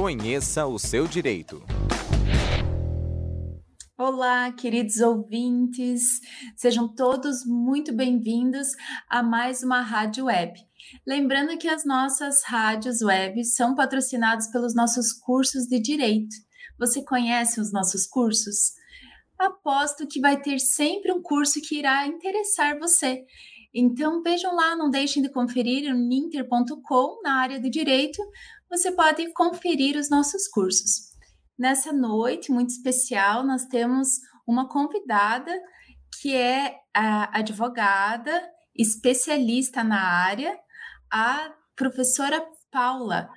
Conheça o seu direito. Olá, queridos ouvintes, sejam todos muito bem-vindos a mais uma rádio web. Lembrando que as nossas rádios web são patrocinadas pelos nossos cursos de direito. Você conhece os nossos cursos? Aposto que vai ter sempre um curso que irá interessar você. Então vejam lá, não deixem de conferir no ninter.com na área de direito. Você pode conferir os nossos cursos. Nessa noite muito especial, nós temos uma convidada que é a advogada especialista na área, a professora Paula,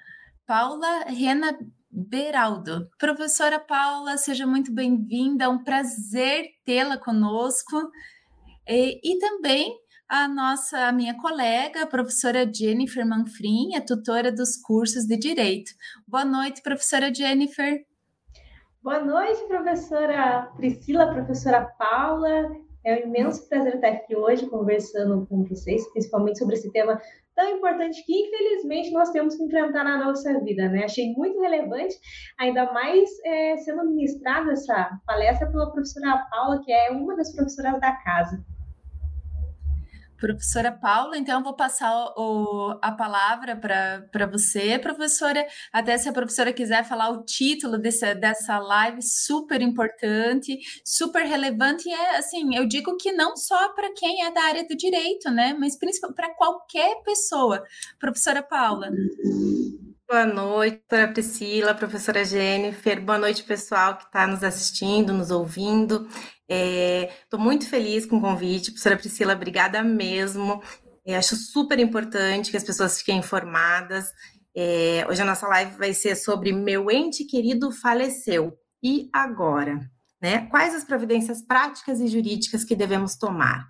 Paula Rena Beraldo. Professora Paula, seja muito bem-vinda, é um prazer tê-la conosco. E, e, também a nossa, a minha colega, a professora Jennifer Manfrim, é tutora dos cursos de Direito. Boa noite, professora Jennifer. Boa noite, professora Priscila, professora Paula. É um imenso prazer estar aqui hoje conversando com vocês, principalmente sobre esse tema tão importante que, infelizmente, nós temos que enfrentar na nossa vida, né? Achei muito relevante, ainda mais é, sendo ministrada essa palestra pela professora Paula, que é uma das professoras da casa. Professora Paula, então eu vou passar o, a palavra para você, professora. Até se a professora quiser falar o título desse, dessa live, super importante, super relevante, e é assim, eu digo que não só para quem é da área do direito, né? Mas principalmente para qualquer pessoa. Professora Paula. Boa noite, professora Priscila, professora Jennifer. Boa noite, pessoal que está nos assistindo, nos ouvindo. Estou é, muito feliz com o convite, professora Priscila, obrigada mesmo. É, acho super importante que as pessoas fiquem informadas. É, hoje a nossa live vai ser sobre meu ente querido faleceu. E agora? Né? Quais as providências práticas e jurídicas que devemos tomar?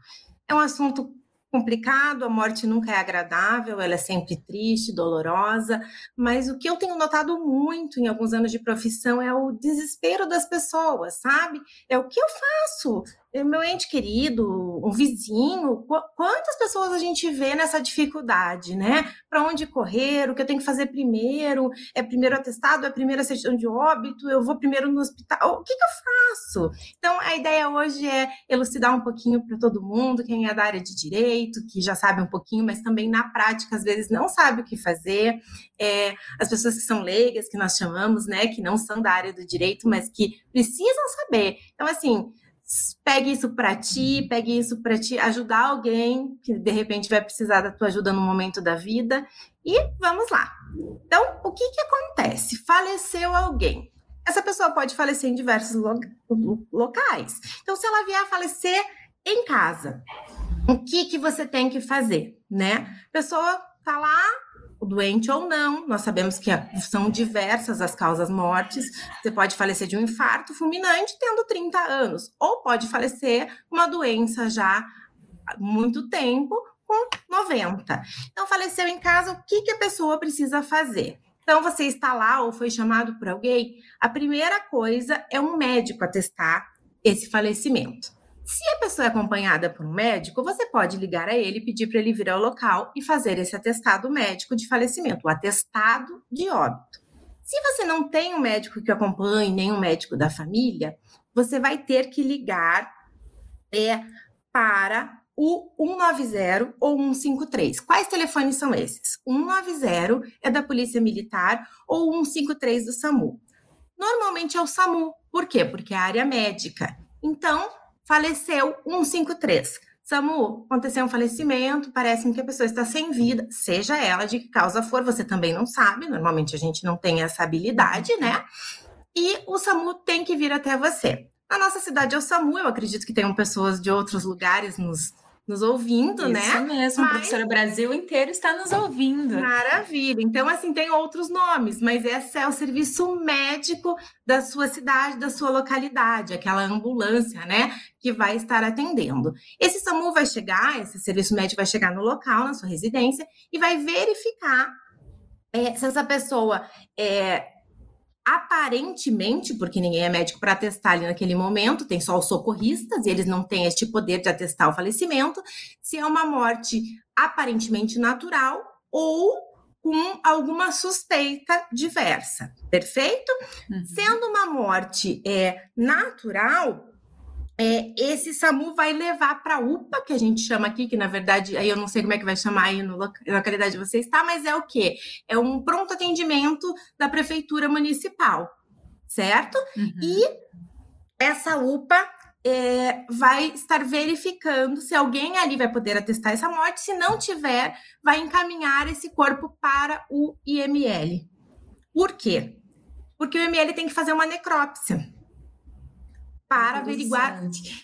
É um assunto complicado, a morte nunca é agradável, ela é sempre triste, dolorosa, mas o que eu tenho notado muito em alguns anos de profissão é o desespero das pessoas, sabe? É o que eu faço? Meu ente querido, um vizinho, quantas pessoas a gente vê nessa dificuldade, né? Para onde correr, o que eu tenho que fazer primeiro? É primeiro atestado, é primeiro a certidão de óbito, eu vou primeiro no hospital, o que, que eu faço? Então, a ideia hoje é elucidar um pouquinho para todo mundo, quem é da área de direito, que já sabe um pouquinho, mas também na prática, às vezes, não sabe o que fazer. É, as pessoas que são leigas, que nós chamamos, né, que não são da área do direito, mas que precisam saber. Então, assim, pegue isso para ti, pegue isso para te ajudar alguém que de repente vai precisar da tua ajuda no momento da vida e vamos lá. Então, o que que acontece? Faleceu alguém. Essa pessoa pode falecer em diversos lo locais. Então, se ela vier a falecer em casa, o que que você tem que fazer, né? A pessoa tá lá, doente ou não. Nós sabemos que são diversas as causas mortes. Você pode falecer de um infarto fulminante tendo 30 anos, ou pode falecer uma doença já há muito tempo com 90. Então, faleceu em casa, o que, que a pessoa precisa fazer? Então, você está lá ou foi chamado por alguém, a primeira coisa é um médico atestar esse falecimento. Se a pessoa é acompanhada por um médico, você pode ligar a ele e pedir para ele vir ao local e fazer esse atestado médico de falecimento, o atestado de óbito. Se você não tem um médico que acompanhe, nem um médico da família, você vai ter que ligar é, para o 190 ou 153. Quais telefones são esses? 190 é da Polícia Militar ou 153 do SAMU. Normalmente é o SAMU. Por quê? Porque é a área médica. Então, faleceu 153. SAMU, aconteceu um falecimento, parece que a pessoa está sem vida, seja ela de que causa for, você também não sabe, normalmente a gente não tem essa habilidade, né? E o SAMU tem que vir até você. Na nossa cidade é o SAMU, eu acredito que tenham pessoas de outros lugares nos nos ouvindo, Isso né? Isso mesmo, mas... professora Brasil inteiro está nos ouvindo. Maravilha. Então, assim, tem outros nomes, mas esse é o serviço médico da sua cidade, da sua localidade, aquela ambulância, né? Que vai estar atendendo. Esse SAMU vai chegar, esse serviço médico vai chegar no local, na sua residência, e vai verificar é, se essa pessoa é, aparentemente, porque ninguém é médico para atestar ali naquele momento, tem só os socorristas e eles não têm este poder de atestar o falecimento, se é uma morte aparentemente natural ou com alguma suspeita diversa, perfeito? Uhum. Sendo uma morte é, natural, é, esse SAMU vai levar para a UPA, que a gente chama aqui, que na verdade, aí eu não sei como é que vai chamar aí no, na localidade de você está, mas é o quê? É um pronto atendimento da Prefeitura Municipal, certo? Uhum. E essa UPA é, vai estar verificando se alguém ali vai poder atestar essa morte, se não tiver, vai encaminhar esse corpo para o IML. Por quê? Porque o IML tem que fazer uma necrópsia para averiguar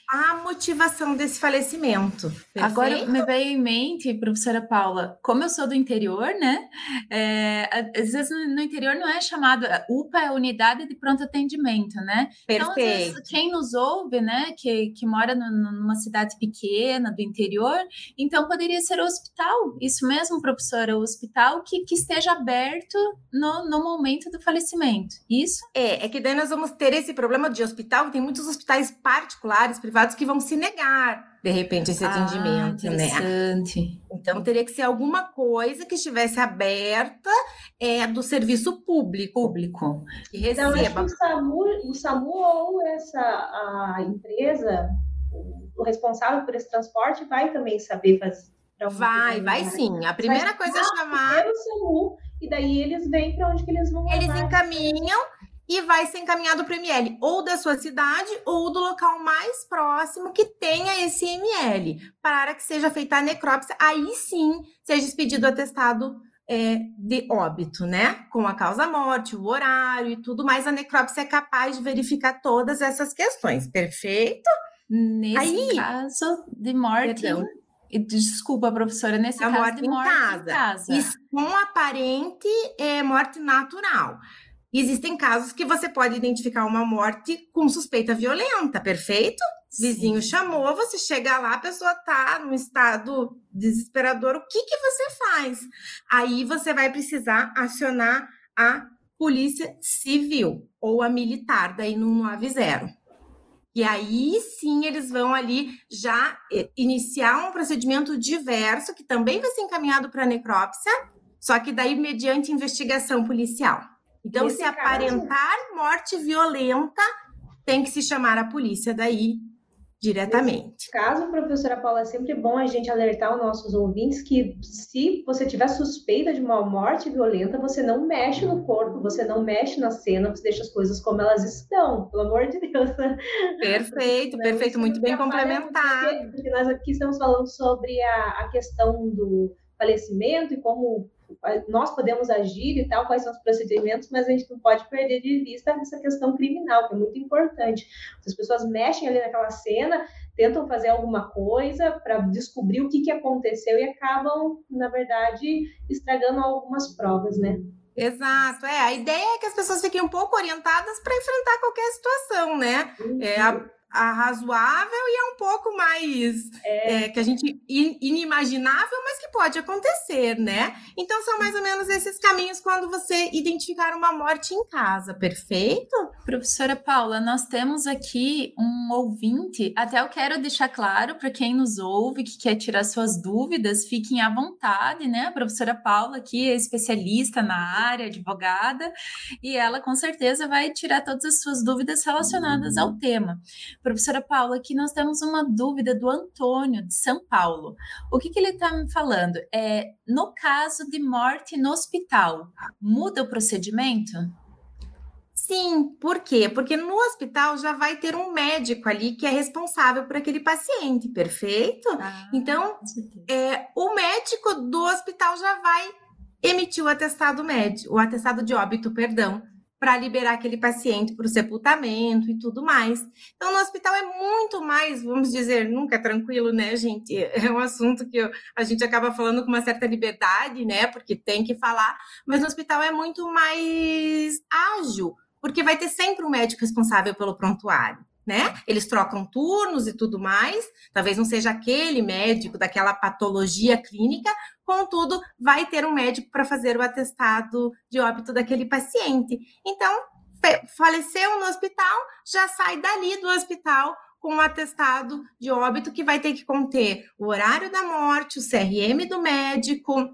a motivação desse falecimento. Perfeito? Agora me veio em mente, professora Paula, como eu sou do interior, né? É, às vezes no interior não é chamado UPA é unidade de pronto atendimento, né? Perfeito. Então, vezes, quem nos ouve, né, que, que mora no, numa cidade pequena do interior, então poderia ser o hospital. Isso mesmo, professora, o hospital que, que esteja aberto no, no momento do falecimento. Isso? É, é que daí nós vamos ter esse problema de hospital, tem muitos hospitais particulares, privados, que vão se negar, de repente, esse ah, atendimento, né? Então, teria que ser alguma coisa que estivesse aberta é, do serviço público. Público. Que receba. Então, o SAMU, o SAMU ou essa a empresa, o responsável por esse transporte, vai também saber fazer. Vai, vai sim. A primeira vai coisa é chamar. O SAMU, e daí eles vêm para onde que eles vão. Eles encaminham e vai ser encaminhado para o ML, ou da sua cidade, ou do local mais próximo que tenha esse ML, para que seja feita a necrópsia, aí sim seja expedido o atestado é, de óbito, né? Com a causa-morte, o horário e tudo mais, a necrópsia é capaz de verificar todas essas questões, perfeito? Nesse aí, caso de morte. Perdão. Desculpa, professora, nesse a caso morte de morte em casa. Em casa. Com aparente é, morte natural. Existem casos que você pode identificar uma morte com suspeita violenta, perfeito? Sim. Vizinho chamou, você chega lá, a pessoa tá num estado desesperador, o que que você faz? Aí você vai precisar acionar a polícia civil ou a militar, daí no 90. E aí sim eles vão ali já eh, iniciar um procedimento diverso, que também vai ser encaminhado para necrópsia, só que daí mediante investigação policial. Então, se aparentar caso, morte violenta, tem que se chamar a polícia daí diretamente. Nesse caso, professora Paula, é sempre bom a gente alertar os nossos ouvintes que se você tiver suspeita de uma morte violenta, você não mexe no corpo, você não mexe na cena, você deixa as coisas como elas estão, pelo amor de Deus. Perfeito, perfeito, muito bem complementado. Porque, porque nós aqui estamos falando sobre a, a questão do falecimento e como nós podemos agir e tal, quais são os procedimentos, mas a gente não pode perder de vista essa questão criminal, que é muito importante. As pessoas mexem ali naquela cena, tentam fazer alguma coisa para descobrir o que, que aconteceu e acabam, na verdade, estragando algumas provas, né? Exato, é. A ideia é que as pessoas fiquem um pouco orientadas para enfrentar qualquer situação, né? Uhum. É, a, a razoável e é um pouco mais é. É, que a gente inimaginável, mas que pode acontecer, né? Então são mais ou menos esses caminhos quando você identificar uma morte em casa, perfeito? Professora Paula, nós temos aqui um ouvinte, até eu quero deixar claro para quem nos ouve, que quer tirar suas dúvidas, fiquem à vontade, né? A professora Paula aqui é especialista na área, advogada, e ela com certeza vai tirar todas as suas dúvidas relacionadas ao tema. Professora Paula, aqui nós temos uma dúvida do Antônio, de São Paulo. O que, que ele está me falando? É, no caso de morte no hospital, muda o procedimento? Sim, por quê? Porque no hospital já vai ter um médico ali que é responsável por aquele paciente, perfeito? Ah, então, é, o médico do hospital já vai emitir o atestado médico, o atestado de óbito, perdão, para liberar aquele paciente para o sepultamento e tudo mais. Então, no hospital é muito mais, vamos dizer, nunca é tranquilo, né, gente? É um assunto que a gente acaba falando com uma certa liberdade, né? Porque tem que falar, mas no hospital é muito mais ágil, porque vai ter sempre um médico responsável pelo prontuário né? Eles trocam turnos e tudo mais. Talvez não seja aquele médico daquela patologia clínica, contudo, vai ter um médico para fazer o atestado de óbito daquele paciente. Então, faleceu no hospital, já sai dali do hospital com um atestado de óbito que vai ter que conter o horário da morte, o CRM do médico,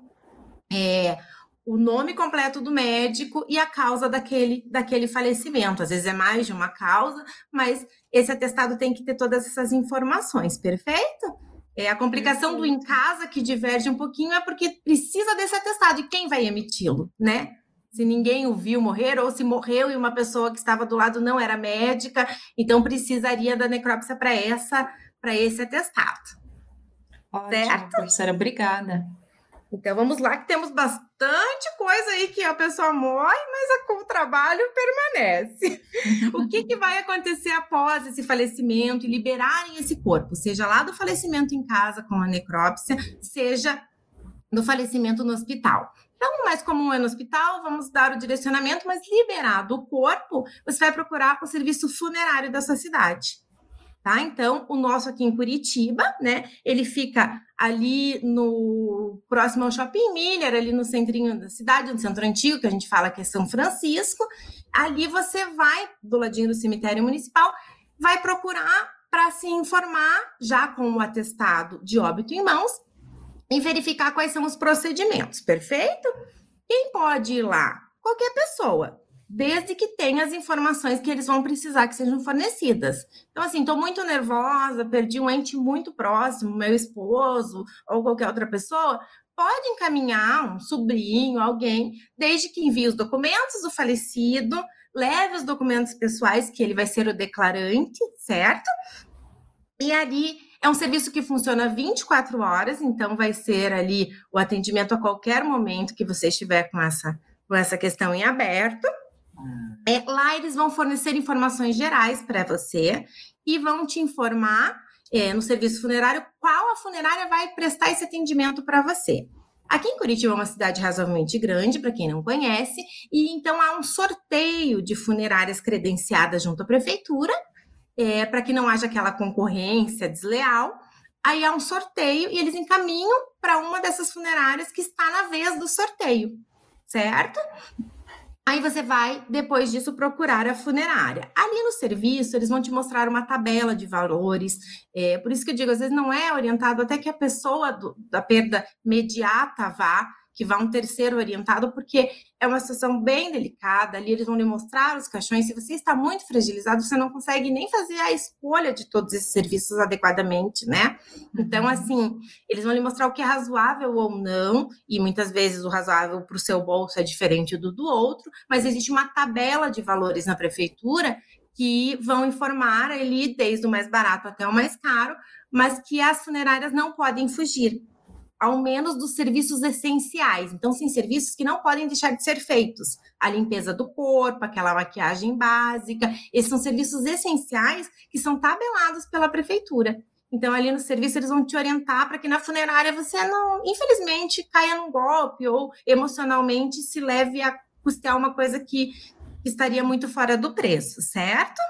é, o nome completo do médico e a causa daquele, daquele falecimento. Às vezes é mais de uma causa, mas esse atestado tem que ter todas essas informações, perfeito? É, a complicação do em casa que diverge um pouquinho é porque precisa desse atestado e quem vai emiti-lo, né? Se ninguém o viu morrer, ou se morreu e uma pessoa que estava do lado não era médica, então precisaria da necrópsia para essa, para esse atestado. Ótimo, certo? professora, obrigada. Então vamos lá, que temos bastante coisa aí que a pessoa morre, mas o trabalho permanece. o que, que vai acontecer após esse falecimento e liberarem esse corpo, seja lá do falecimento em casa com a necrópsia, seja do falecimento no hospital. Então, mais comum é no hospital, vamos dar o direcionamento, mas liberado o corpo, você vai procurar o serviço funerário da sua cidade tá? Então, o nosso aqui em Curitiba, né? Ele fica ali no próximo ao Shopping Miller, ali no centrinho da cidade, no centro antigo, que a gente fala que é São Francisco. Ali você vai, do ladinho do cemitério municipal, vai procurar para se informar, já com o atestado de óbito em mãos, e verificar quais são os procedimentos, perfeito? Quem pode ir lá? Qualquer pessoa desde que tenha as informações que eles vão precisar que sejam fornecidas. Então, assim, estou muito nervosa, perdi um ente muito próximo, meu esposo ou qualquer outra pessoa, pode encaminhar um sobrinho, alguém, desde que envie os documentos do falecido, leve os documentos pessoais, que ele vai ser o declarante, certo? E ali é um serviço que funciona 24 horas, então vai ser ali o atendimento a qualquer momento que você estiver com essa, com essa questão em aberto. É, lá eles vão fornecer informações gerais para você e vão te informar é, no serviço funerário qual a funerária vai prestar esse atendimento para você. Aqui em Curitiba é uma cidade razoavelmente grande, para quem não conhece, e então há um sorteio de funerárias credenciadas junto à prefeitura, é, para que não haja aquela concorrência desleal. Aí há um sorteio e eles encaminham para uma dessas funerárias que está na vez do sorteio, certo? Aí você vai, depois disso, procurar a funerária. Ali no serviço, eles vão te mostrar uma tabela de valores. É, por isso que eu digo, às vezes não é orientado até que a pessoa do, da perda imediata vá, que vá um terceiro orientado, porque é uma situação bem delicada. Ali eles vão lhe mostrar os caixões. Se você está muito fragilizado, você não consegue nem fazer a escolha de todos esses serviços adequadamente, né? Então, uhum. assim, eles vão lhe mostrar o que é razoável ou não, e muitas vezes o razoável para o seu bolso é diferente do do outro, mas existe uma tabela de valores na prefeitura que vão informar ali desde o mais barato até o mais caro, mas que as funerárias não podem fugir ao menos dos serviços essenciais. Então, sim, serviços que não podem deixar de ser feitos. A limpeza do corpo, aquela maquiagem básica. Esses são serviços essenciais que são tabelados pela prefeitura. Então, ali no serviço, eles vão te orientar para que na funerária você não, infelizmente, caia num golpe ou emocionalmente se leve a custear uma coisa que estaria muito fora do preço, certo?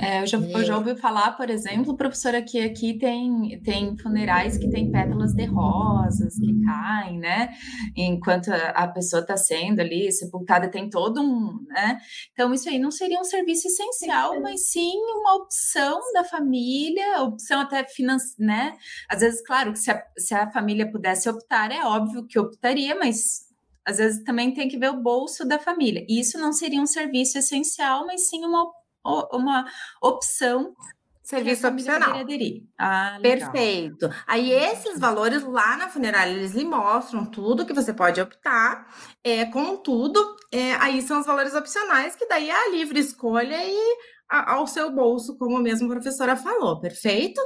É, eu, já, eu já ouvi falar, por exemplo, professora, que aqui tem, tem funerais que tem pétalas de rosas que caem, né? Enquanto a, pessoa está sendo ali sepultada, tem todo um, né? Então, isso aí não seria um serviço essencial, mas sim uma opção da família, opção até financeira, né? Às vezes, claro, que se a, se a família pudesse optar, é óbvio que optaria, mas às vezes também tem que ver o bolso da família. Isso não seria um serviço essencial, mas sim uma uma opção Serviço opcional. Ah, Perfeito. Aí esses valores lá na funerária, eles lhe mostram tudo que você pode optar. É, contudo, é, aí são os valores opcionais, que daí é a livre escolha e a, ao seu bolso, como mesmo a professora falou, perfeito?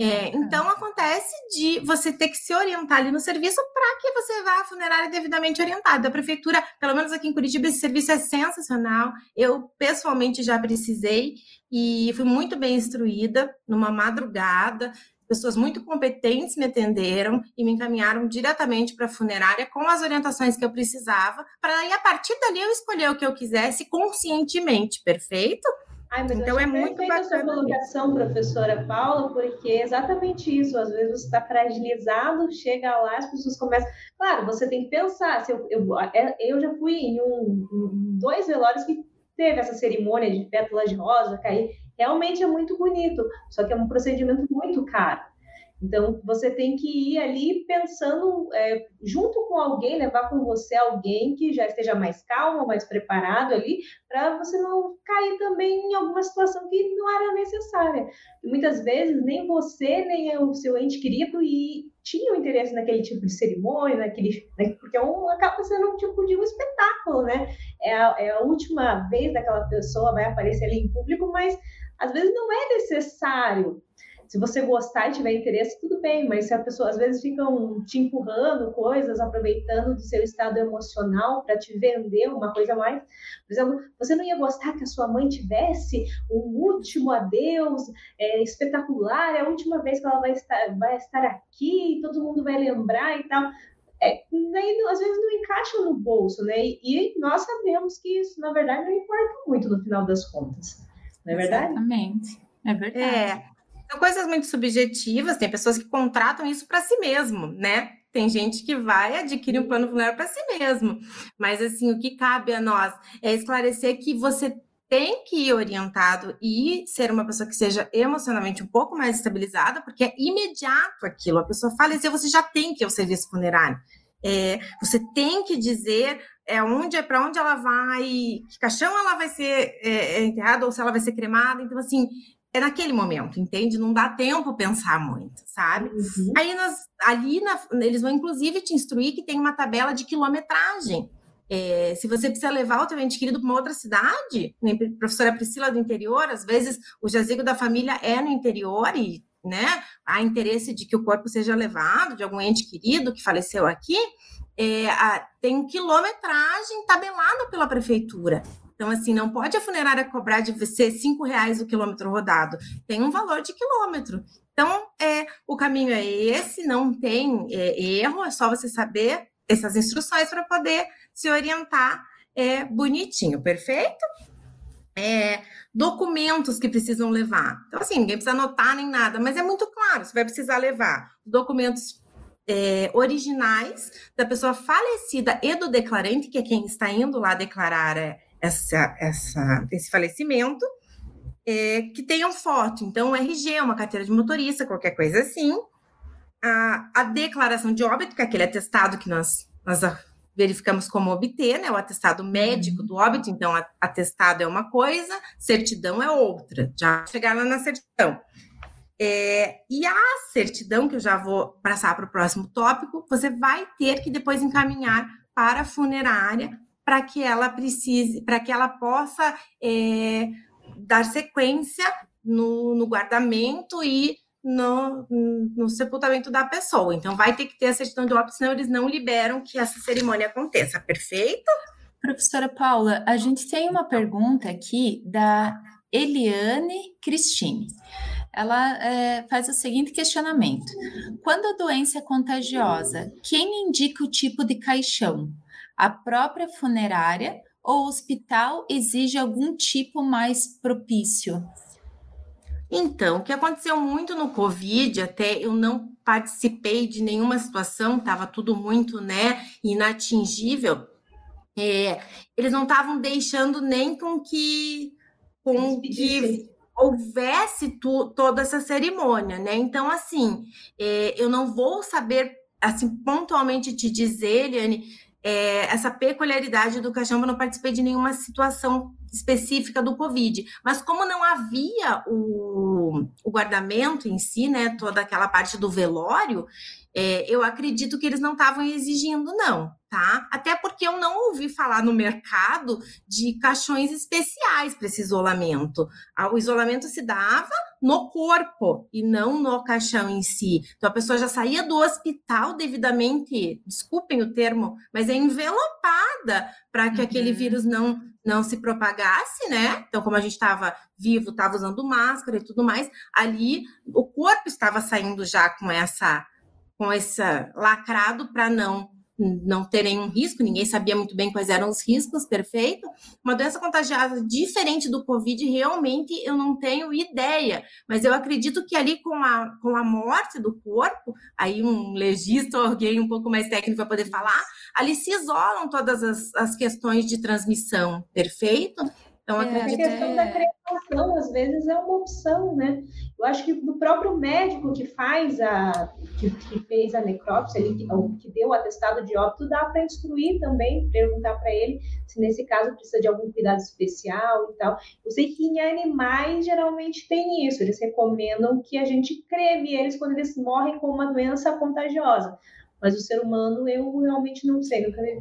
É, então acontece de você ter que se orientar ali no serviço para que você vá à funerária devidamente orientado. A prefeitura, pelo menos aqui em Curitiba, esse serviço é sensacional. Eu pessoalmente já precisei e fui muito bem instruída numa madrugada. Pessoas muito competentes me atenderam e me encaminharam diretamente para a funerária com as orientações que eu precisava, para aí a partir dali eu escolher o que eu quisesse conscientemente, perfeito? Ai, mas então é muito bacana. essa colocação, professora Paula, porque é exatamente isso. Às vezes você está fragilizado, chega lá, as pessoas começam. Claro, você tem que pensar. Se eu, eu, é, eu já fui em, um, dois velórios que teve essa cerimônia de pétalas de rosa cair. Realmente é muito bonito, só que é um procedimento muito caro. Então, você tem que ir ali pensando é, junto com alguém, levar com você alguém que já esteja mais calmo, mais preparado ali, para você não cair também em alguma situação que não era necessária. Muitas vezes nem você, nem o seu ente querido e tinham interesse naquele tipo de cerimônia, naquele, né, porque é um, acaba sendo um tipo de um espetáculo, né? É a, é a última vez daquela pessoa vai aparecer ali em público, mas às vezes não é necessário se você gostar e tiver interesse, tudo bem, mas se a pessoa às vezes ficam te empurrando coisas, aproveitando do seu estado emocional para te vender uma coisa mais. Por exemplo, você não ia gostar que a sua mãe tivesse um último adeus é, espetacular, é a última vez que ela vai estar, vai estar aqui, todo mundo vai lembrar e tal. É, daí, às vezes não encaixa no bolso, né? E, e nós sabemos que isso, na verdade, não importa muito no final das contas. Não é verdade? Exatamente. É verdade. É. São coisas muito subjetivas, tem pessoas que contratam isso para si mesmo, né? Tem gente que vai adquirir um plano funerário para si mesmo. Mas, assim, o que cabe a nós é esclarecer que você tem que ir orientado e ser uma pessoa que seja emocionalmente um pouco mais estabilizada, porque é imediato aquilo. A pessoa faleceu, você já tem que ir ao serviço funerário. É, você tem que dizer é onde é para onde ela vai, que caixão ela vai ser é, enterrada ou se ela vai ser cremada. Então, assim, é naquele momento, entende? Não dá tempo pensar muito, sabe? Uhum. Aí ali na, eles vão inclusive te instruir que tem uma tabela de quilometragem. É, se você precisa levar o teu ente querido para uma outra cidade, né, professora Priscila do interior, às vezes o jazigo da família é no interior e né, há interesse de que o corpo seja levado de algum ente querido que faleceu aqui, é, a, tem quilometragem tabelada pela prefeitura. Então, assim, não pode a funerária cobrar de você cinco reais o quilômetro rodado. Tem um valor de quilômetro. Então, é, o caminho é esse, não tem é, erro, é só você saber essas instruções para poder se orientar é, bonitinho, perfeito? É, documentos que precisam levar. Então, assim, ninguém precisa anotar nem nada, mas é muito claro, você vai precisar levar documentos é, originais da pessoa falecida e do declarante, que é quem está indo lá declarar é, essa, essa, esse falecimento, é, que tenham foto. Então, RG, uma carteira de motorista, qualquer coisa assim. A, a declaração de óbito, que é aquele atestado que nós, nós verificamos como obter, né? O atestado médico do óbito, então atestado é uma coisa, certidão é outra. Já chegar lá na certidão. É, e a certidão, que eu já vou passar para o próximo tópico, você vai ter que depois encaminhar para a funerária para que ela precise, para que ela possa é, dar sequência no, no guardamento e no, no, sepultamento da pessoa. Então, vai ter que ter a certidão de óbito, senão eles não liberam que essa cerimônia aconteça. Perfeito? Professora Paula, a gente tem uma pergunta aqui da Eliane Cristine. Ela é, faz o seguinte questionamento: quando a doença é contagiosa, quem indica o tipo de caixão? A própria funerária ou o hospital exige algum tipo mais propício? Então, o que aconteceu muito no Covid, até eu não participei de nenhuma situação, estava tudo muito, né, inatingível. É, eles não estavam deixando nem com que, com que houvesse tu, toda essa cerimônia, né? Então, assim, é, eu não vou saber, assim, pontualmente te dizer, Eliane, é, essa peculiaridade do caixão, eu não participei de nenhuma situação específica do Covid, mas como não havia o, o guardamento em si, né, toda aquela parte do velório, é, eu acredito que eles não estavam exigindo, não, tá? Até porque eu não ouvi falar no mercado de caixões especiais para esse isolamento. O isolamento se dava no corpo e não no caixão em si. Então a pessoa já saía do hospital devidamente, desculpem o termo, mas é envelopada para que uhum. aquele vírus não não se propagasse, né? Então, como a gente estava vivo, estava usando máscara e tudo mais, ali o corpo estava saindo já com essa com esse lacrado para não não ter nenhum risco, ninguém sabia muito bem quais eram os riscos, perfeito. Uma doença contagiosa diferente do Covid, realmente eu não tenho ideia, mas eu acredito que ali com a, com a morte do corpo, aí um legista ou alguém um pouco mais técnico vai poder falar, ali se isolam todas as, as questões de transmissão, perfeito? Então, é, a questão da creação, às vezes, é uma opção, né? Eu acho que do próprio médico que faz a, que, que fez a necrópsia, ele, que deu o atestado de óbito, dá para instruir também, perguntar para ele se nesse caso precisa de algum cuidado especial e tal. Eu sei que em animais geralmente tem isso, eles recomendam que a gente creme eles quando eles morrem com uma doença contagiosa. Mas o ser humano eu realmente não sei, nunca vi.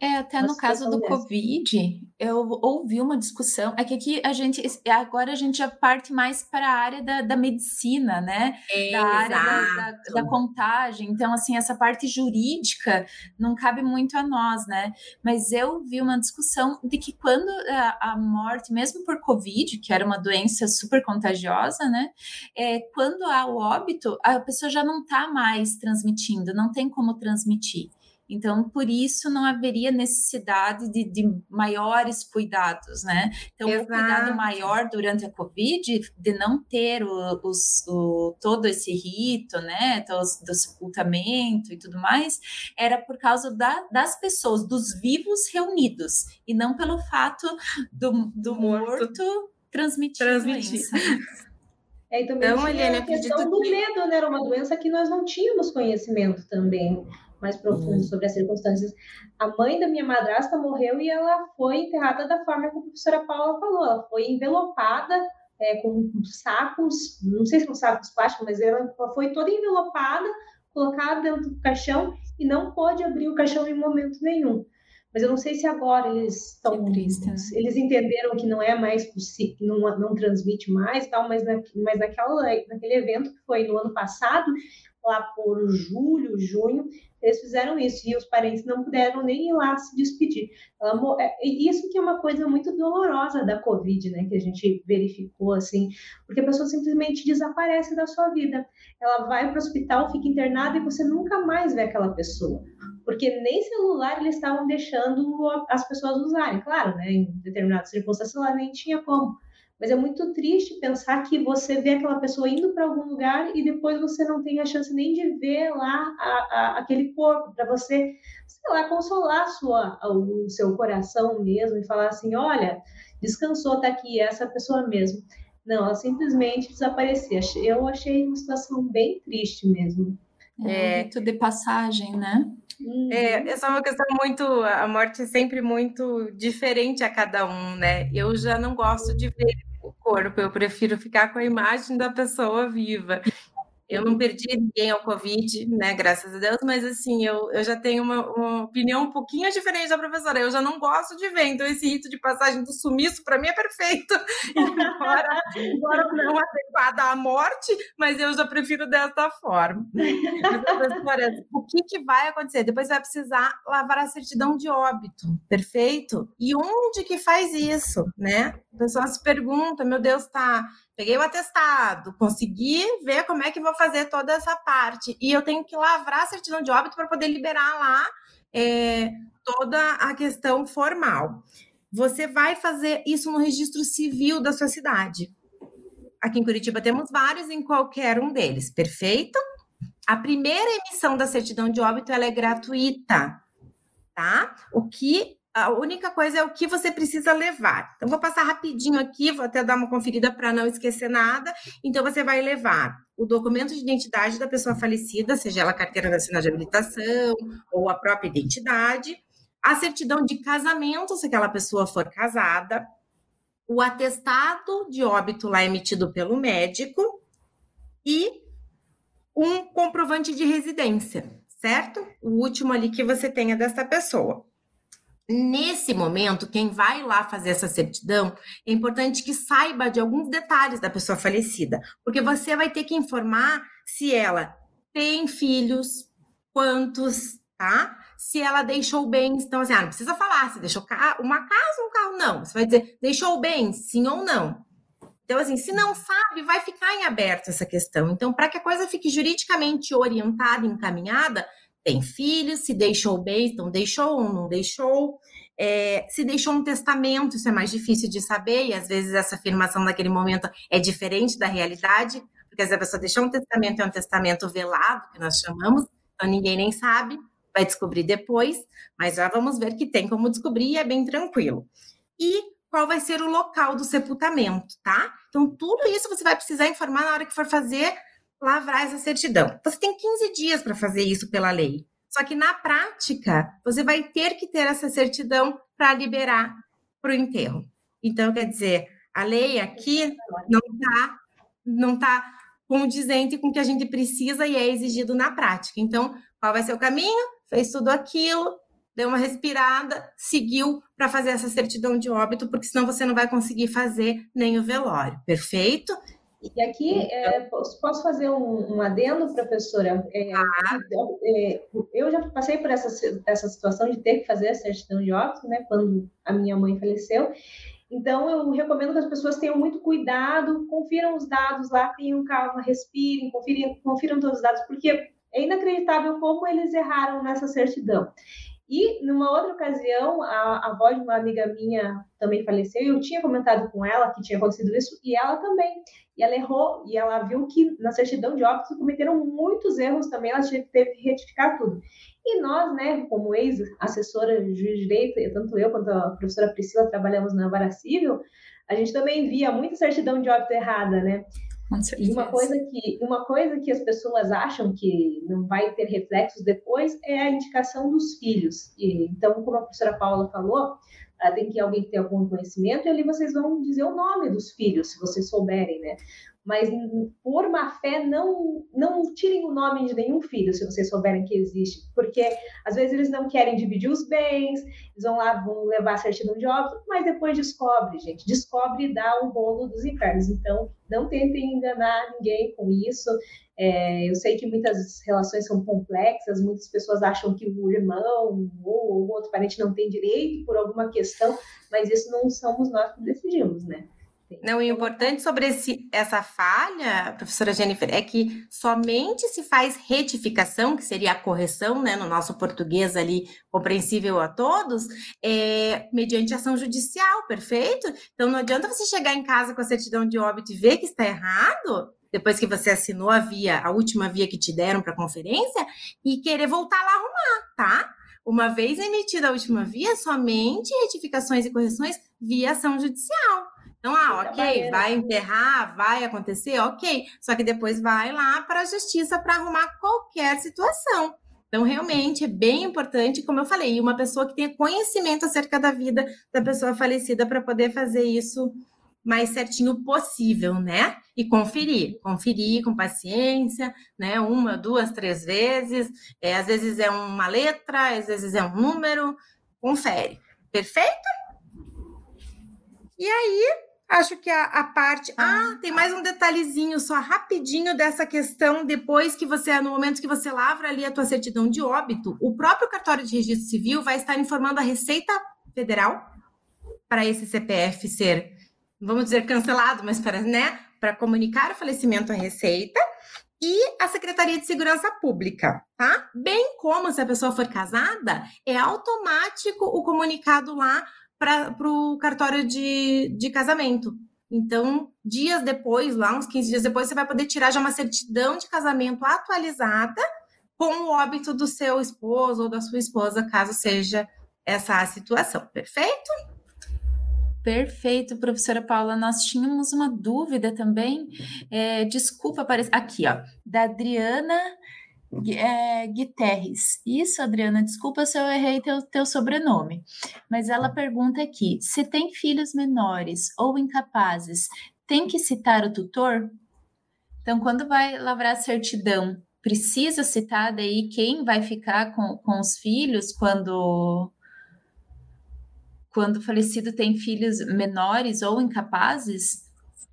É, até no caso do dessa. Covid, eu ouvi uma discussão, é que aqui a gente, agora a gente já parte mais para a área da, da medicina, né? É, da área da, da, da, contagem. Então, assim, essa parte jurídica não cabe muito a nós, né? Mas eu vi uma discussão de que quando a, a morte, mesmo por Covid, que era uma doença super contagiosa, né? É, quando há o óbito, a pessoa já não está mais transmitindo, não tem como transmitir. Então, por isso não haveria necessidade de, de maiores cuidados, né? Então, Exato. o cuidado maior durante a Covid, de não ter o, os, o, todo esse rito, né? Do, do sepultamento e tudo mais, era por causa da, das pessoas, dos vivos reunidos, e não pelo fato do, do morto, morto transmitir, transmitir. É, e também então, Eliane, a questão do que... medo, né? Era uma doença que nós não tínhamos conhecimento também mais profundo uhum. sobre as circunstâncias. A mãe da minha madrasta morreu e ela foi enterrada da forma que a professora Paula falou. Ela foi envelopada é, com sacos, não sei se são sacos plásticos, mas ela foi toda envelopada, colocada dentro do caixão e não pôde abrir o caixão em momento nenhum. Mas eu não sei se agora eles estão. Né? Eles entenderam que não é mais possível, não, não transmite mais, tal, mas, na, mas naquela, naquele evento que foi no ano passado, lá por julho, junho, eles fizeram isso e os parentes não puderam nem ir lá se despedir. Ela, é, isso que é uma coisa muito dolorosa da Covid, né? Que a gente verificou assim, porque a pessoa simplesmente desaparece da sua vida. Ela vai para o hospital, fica internada e você nunca mais vê aquela pessoa, porque nem celular eles estavam deixando as pessoas usarem. Claro, né? Em determinadas circunstâncias, ela nem tinha como. Mas é muito triste pensar que você vê aquela pessoa indo para algum lugar e depois você não tem a chance nem de ver lá a, a, aquele corpo, para você, sei lá, consolar sua, o seu coração mesmo e falar assim: olha, descansou, tá aqui, é essa pessoa mesmo. Não, ela simplesmente desaparecia. Eu achei uma situação bem triste mesmo. É, muito de passagem, né? É, uhum. essa é uma questão muito. A morte é sempre muito diferente a cada um, né? Eu já não gosto de ver o corpo, eu prefiro ficar com a imagem da pessoa viva. Eu não perdi ninguém ao Covid, né? Graças a Deus, mas assim, eu, eu já tenho uma, uma opinião um pouquinho diferente da professora. Eu já não gosto de ver, então esse rito de passagem do sumiço, para mim, é perfeito. Embora, embora não adequada à morte, mas eu já prefiro dessa forma. professora, o que, que vai acontecer? Depois vai precisar lavar a certidão de óbito, perfeito? E onde que faz isso, né? O pessoal se pergunta, meu Deus, tá peguei o atestado, consegui ver como é que vou fazer toda essa parte. E eu tenho que lavrar a certidão de óbito para poder liberar lá é, toda a questão formal. Você vai fazer isso no registro civil da sua cidade. Aqui em Curitiba temos vários em qualquer um deles, perfeito? A primeira emissão da certidão de óbito ela é gratuita, tá? O que a única coisa é o que você precisa levar. Então, vou passar rapidinho aqui, vou até dar uma conferida para não esquecer nada. Então, você vai levar o documento de identidade da pessoa falecida, seja ela carteira nacional de habilitação ou a própria identidade, a certidão de casamento, se aquela pessoa for casada, o atestado de óbito lá emitido pelo médico e um comprovante de residência, certo? O último ali que você tenha dessa pessoa. Nesse momento, quem vai lá fazer essa certidão, é importante que saiba de alguns detalhes da pessoa falecida, porque você vai ter que informar se ela tem filhos, quantos, tá? Se ela deixou bens, então assim, ah, não precisa falar se deixou uma casa ou um carro, não. Você vai dizer, deixou bens, sim ou não. Então, assim, se não sabe, vai ficar em aberto essa questão. Então, para que a coisa fique juridicamente orientada, encaminhada, tem filhos, se deixou bem, então deixou ou não deixou. É, se deixou um testamento, isso é mais difícil de saber, e às vezes essa afirmação naquele momento é diferente da realidade, porque se a pessoa deixou um testamento, é um testamento velado, que nós chamamos, então ninguém nem sabe, vai descobrir depois, mas já vamos ver que tem como descobrir e é bem tranquilo. E qual vai ser o local do sepultamento, tá? Então, tudo isso você vai precisar informar na hora que for fazer lavrar essa certidão. Você tem 15 dias para fazer isso pela lei. Só que na prática, você vai ter que ter essa certidão para liberar para o enterro. Então, quer dizer, a lei aqui não está não tá condizente com o que a gente precisa e é exigido na prática. Então, qual vai ser o caminho? Fez tudo aquilo, deu uma respirada, seguiu para fazer essa certidão de óbito, porque senão você não vai conseguir fazer nem o velório. Perfeito? E aqui, é, posso fazer um, um adendo, professora? É, ah. é, eu já passei por essa, essa situação de ter que fazer a certidão de óbito, né, quando a minha mãe faleceu. Então, eu recomendo que as pessoas tenham muito cuidado, confiram os dados lá, tenham calma, respirem, confiram, confiram todos os dados, porque é inacreditável como eles erraram nessa certidão. E numa outra ocasião, a, avó de uma amiga minha também faleceu, e eu tinha comentado com ela que tinha acontecido isso, e ela também. E ela errou, e ela viu que na certidão de óbito cometeram muitos erros também, ela teve que retificar tudo. E nós, né, como ex-assessora de direito, tanto eu quanto a professora Priscila trabalhamos na Vara Civil, a gente também via muita certidão de óbito errada, né? E uma coisa que uma coisa que as pessoas acham que não vai ter reflexos depois é a indicação dos filhos. E, então, como a professora Paula falou, tem que alguém ter algum conhecimento e ali vocês vão dizer o nome dos filhos, se vocês souberem, né? Mas por má fé não não tirem o nome de nenhum filho se vocês souberem que existe, porque às vezes eles não querem dividir os bens, eles vão lá vão levar a certidão de óbito, mas depois descobre, gente, descobre e dá o rolo dos infernos. Então não tentem enganar ninguém com isso. É, eu sei que muitas relações são complexas, muitas pessoas acham que o irmão ou o outro parente não tem direito por alguma questão, mas isso não somos nós que decidimos, né? Não, o importante sobre esse, essa falha, professora Jennifer, é que somente se faz retificação, que seria a correção, né, no nosso português ali, compreensível a todos, é, mediante ação judicial, perfeito? Então não adianta você chegar em casa com a certidão de óbito e ver que está errado, depois que você assinou a via, a última via que te deram para conferência, e querer voltar lá arrumar, tá? Uma vez emitida a última via, somente retificações e correções via ação judicial. Então, ah, ok, vai enterrar, vai acontecer, ok. Só que depois vai lá para a justiça para arrumar qualquer situação. Então, realmente é bem importante, como eu falei, uma pessoa que tenha conhecimento acerca da vida da pessoa falecida para poder fazer isso mais certinho possível, né? E conferir, conferir com paciência, né? Uma, duas, três vezes. É, às vezes é uma letra, às vezes é um número. Confere. Perfeito? E aí, Acho que a, a parte. Ah. ah, tem mais um detalhezinho só rapidinho dessa questão. Depois que você, no momento que você lavra ali a tua certidão de óbito, o próprio cartório de registro civil vai estar informando a Receita Federal para esse CPF ser, vamos dizer, cancelado, mas para, né, para comunicar o falecimento à Receita e a Secretaria de Segurança Pública, tá? Bem como se a pessoa for casada, é automático o comunicado lá para o cartório de, de casamento. Então, dias depois, lá uns 15 dias depois, você vai poder tirar já uma certidão de casamento atualizada com o óbito do seu esposo ou da sua esposa, caso seja essa a situação. Perfeito? Perfeito, professora Paula. Nós tínhamos uma dúvida também. É, desculpa, aparecer aqui, ó, da Adriana é, Guterres. Isso, Adriana, desculpa se eu errei teu, teu sobrenome. Mas ela pergunta aqui: se tem filhos menores ou incapazes, tem que citar o tutor? Então, quando vai lavrar a certidão, precisa citar daí quem vai ficar com, com os filhos quando quando o falecido tem filhos menores ou incapazes?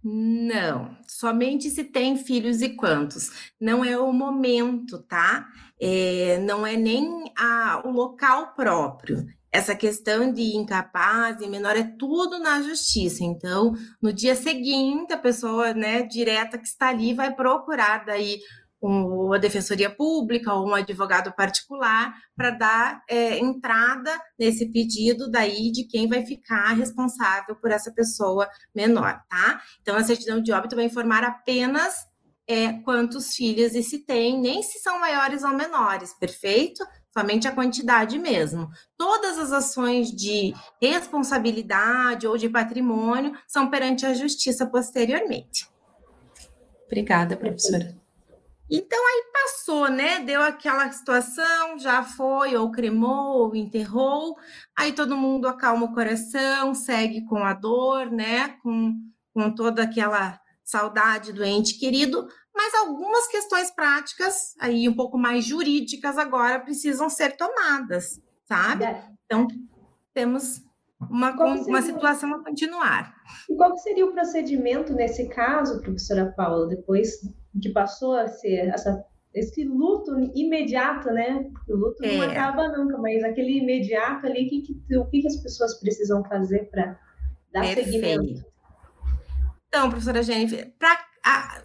Não, somente se tem filhos e quantos. Não é o momento, tá? É, não é nem a, o local próprio. Essa questão de incapaz e menor é tudo na justiça. Então, no dia seguinte, a pessoa, né, direta que está ali vai procurar daí uma defensoria pública ou um advogado particular para dar é, entrada nesse pedido daí de quem vai ficar responsável por essa pessoa menor, tá? Então a certidão de óbito vai informar apenas é, quantos filhos e se tem, nem se são maiores ou menores, perfeito? somente a quantidade mesmo. Todas as ações de responsabilidade ou de patrimônio são perante a justiça posteriormente. Obrigada, professora. Então aí passou, né? Deu aquela situação, já foi, ou cremou, ou enterrou. Aí todo mundo acalma o coração, segue com a dor, né? Com, com toda aquela saudade do ente querido, mas algumas questões práticas, aí um pouco mais jurídicas agora, precisam ser tomadas, sabe? É. Então, temos uma, uma situação a continuar. E qual seria o procedimento nesse caso, professora Paula, depois que passou a ser essa, esse luto imediato, né? O luto é. não acaba nunca, mas aquele imediato ali, que, que, o que, que as pessoas precisam fazer para dar Perfeito. seguimento? Então, professora Jennifer, para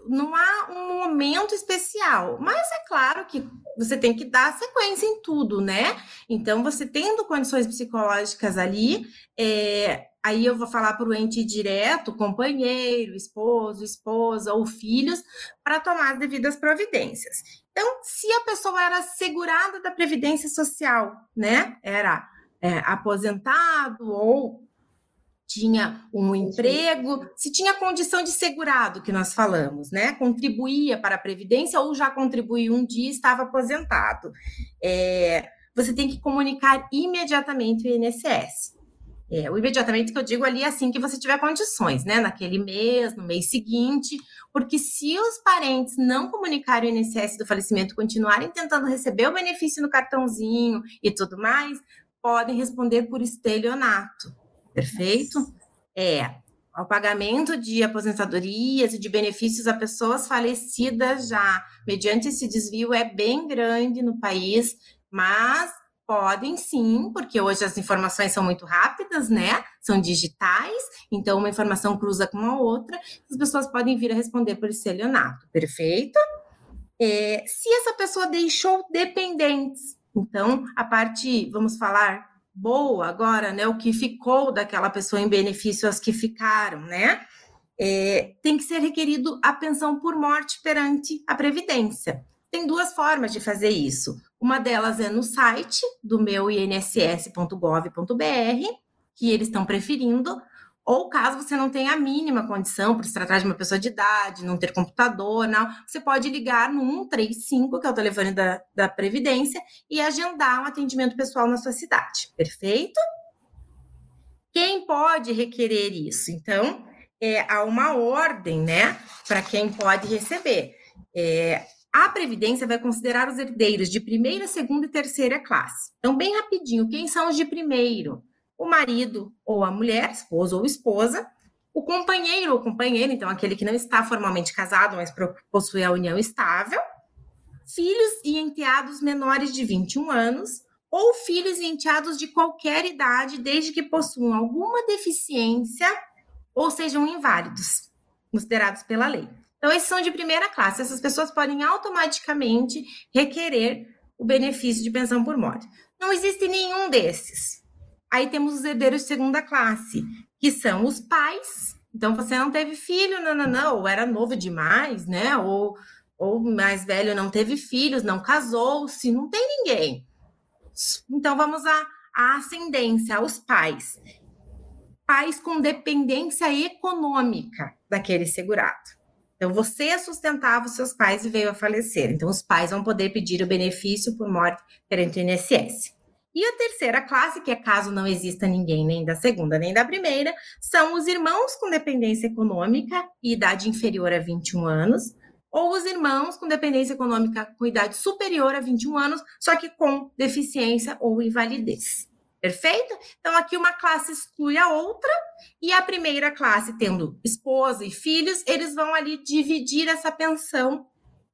não há um momento especial, mas é claro que você tem que dar sequência em tudo, né? Então, você tendo condições psicológicas ali, é, aí eu vou falar para o ente direto, companheiro, esposo, esposa ou filhos, para tomar as devidas providências. Então, se a pessoa era segurada da Previdência Social, né? Era é, aposentado ou tinha um emprego, se tinha condição de segurado, que nós falamos, né? Contribuía para a Previdência ou já contribuiu um dia e estava aposentado. É, você tem que comunicar imediatamente o INSS. É, o imediatamente que eu digo ali é assim que você tiver condições, né? Naquele mês, no mês seguinte, porque se os parentes não comunicarem o INSS do falecimento, continuarem tentando receber o benefício no cartãozinho e tudo mais, podem responder por estelionato. Perfeito? É. O pagamento de aposentadorias e de benefícios a pessoas falecidas já, mediante esse desvio, é bem grande no país, mas podem sim, porque hoje as informações são muito rápidas, né? São digitais, então uma informação cruza com a outra, as pessoas podem vir a responder por estelionato, perfeito? É, se essa pessoa deixou dependentes, então a parte, vamos falar, boa agora, né? O que ficou daquela pessoa em benefício às que ficaram, né? É, tem que ser requerido a pensão por morte perante a Previdência. Tem duas formas de fazer isso. Uma delas é no site do meu inss.gov.br, que eles estão preferindo, ou caso você não tenha a mínima condição, por se tratar de uma pessoa de idade, não ter computador, não, você pode ligar no 135, que é o telefone da, da Previdência, e agendar um atendimento pessoal na sua cidade. Perfeito? Quem pode requerer isso? Então, é, há uma ordem, né, para quem pode receber. É, a Previdência vai considerar os herdeiros de primeira, segunda e terceira classe. Então, bem rapidinho, quem são os de primeiro? o marido ou a mulher, esposo ou esposa, o companheiro ou companheira, então aquele que não está formalmente casado, mas possui a união estável, filhos e enteados menores de 21 anos, ou filhos e enteados de qualquer idade, desde que possuam alguma deficiência ou sejam inválidos, considerados pela lei. Então, esses são de primeira classe. Essas pessoas podem automaticamente requerer o benefício de pensão por morte. Não existe nenhum desses. Aí temos os herdeiros de segunda classe, que são os pais. Então, você não teve filho, não, não, não, ou era novo demais, né? Ou, ou mais velho não teve filhos, não casou-se, não tem ninguém. Então, vamos à, à ascendência, aos pais. Pais com dependência econômica daquele segurado. Então, você sustentava os seus pais e veio a falecer. Então, os pais vão poder pedir o benefício por morte perante o INSS. E a terceira classe, que é caso não exista ninguém nem da segunda nem da primeira, são os irmãos com dependência econômica e idade inferior a 21 anos, ou os irmãos com dependência econômica com idade superior a 21 anos, só que com deficiência ou invalidez. Perfeito? Então, aqui uma classe exclui a outra, e a primeira classe, tendo esposa e filhos, eles vão ali dividir essa pensão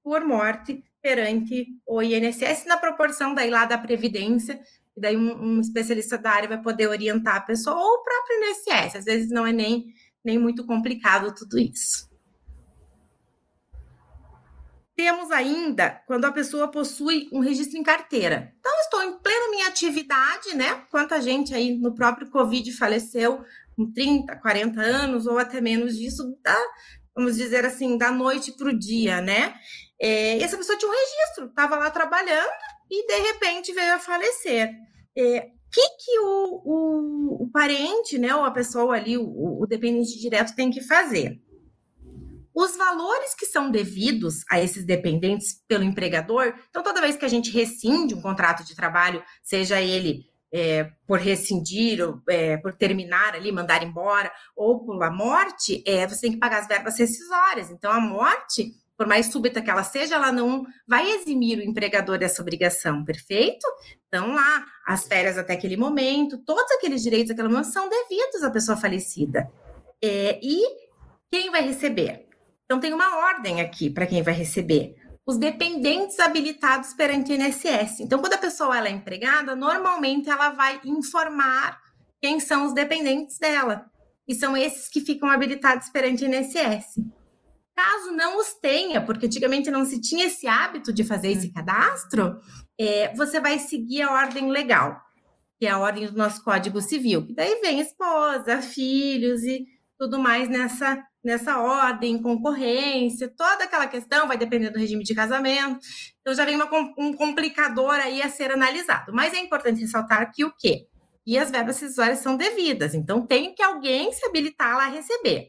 por morte perante o INSS na proporção daí lá da Previdência, e daí um, um, especialista da área vai poder orientar a pessoa, ou o próprio INSS, às vezes não é nem, nem muito complicado tudo isso. Temos ainda quando a pessoa possui um registro em carteira. Então, estou em plena minha atividade, né? Quanta gente aí no próprio Covid faleceu com 30, 40 anos, ou até menos disso, da, vamos dizer assim, da noite para o dia, né? É, essa pessoa tinha um registro, estava lá trabalhando, e de repente veio a falecer. É, que, que o, o, o, parente, né, ou a pessoa ali, o, o dependente direto, tem que fazer? Os valores que são devidos a esses dependentes pelo empregador, então toda vez que a gente rescinde um contrato de trabalho, seja ele é, por rescindir, ou, é, por terminar ali, mandar embora, ou pela morte, é, você tem que pagar as verbas rescisórias. Então, a morte, por mais súbita que ela seja, ela não vai eximir o empregador dessa obrigação, perfeito? Então, lá, as férias até aquele momento, todos aqueles direitos daquela momento são devidos à pessoa falecida. É, e quem vai receber? Então, tem uma ordem aqui para quem vai receber. Os dependentes habilitados perante o INSS. Então, quando a pessoa ela é empregada, normalmente ela vai informar quem são os dependentes dela. E são esses que ficam habilitados perante o INSS. Caso não os tenha, porque antigamente não se tinha esse hábito de fazer esse cadastro, é, você vai seguir a ordem legal, que é a ordem do nosso Código Civil. Que daí vem esposa, filhos e tudo mais nessa nessa ordem, concorrência, toda aquela questão vai depender do regime de casamento. Então já vem uma, um complicador aí a ser analisado. Mas é importante ressaltar que o quê? E as verbas decisórias são devidas, então tem que alguém se habilitar lá a receber.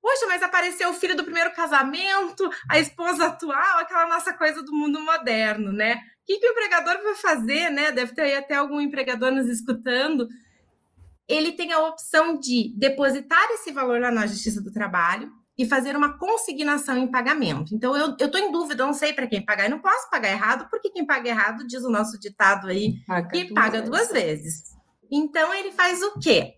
Poxa, mas apareceu o filho do primeiro casamento, a esposa atual, aquela nossa coisa do mundo moderno, né? O que, que o empregador vai fazer, né? Deve ter aí até algum empregador nos escutando ele tem a opção de depositar esse valor lá na Justiça do Trabalho e fazer uma consignação em pagamento. Então, eu estou em dúvida, eu não sei para quem pagar. Eu não posso pagar errado, porque quem paga errado, diz o nosso ditado aí, paga que duas paga vezes. duas vezes. Então, ele faz o quê?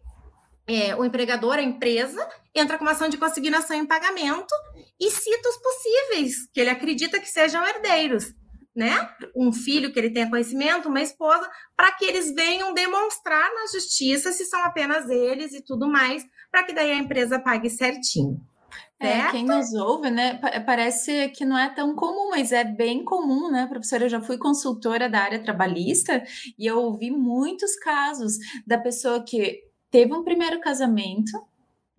É, o empregador, a empresa, entra com uma ação de consignação em pagamento e cita os possíveis, que ele acredita que sejam herdeiros né? Um filho que ele tenha conhecimento, uma esposa, para que eles venham demonstrar na justiça se são apenas eles e tudo mais, para que daí a empresa pague certinho. É, quem nos ouve, né? Parece que não é tão comum, mas é bem comum, né, professora? Eu já fui consultora da área trabalhista e eu ouvi muitos casos da pessoa que teve um primeiro casamento,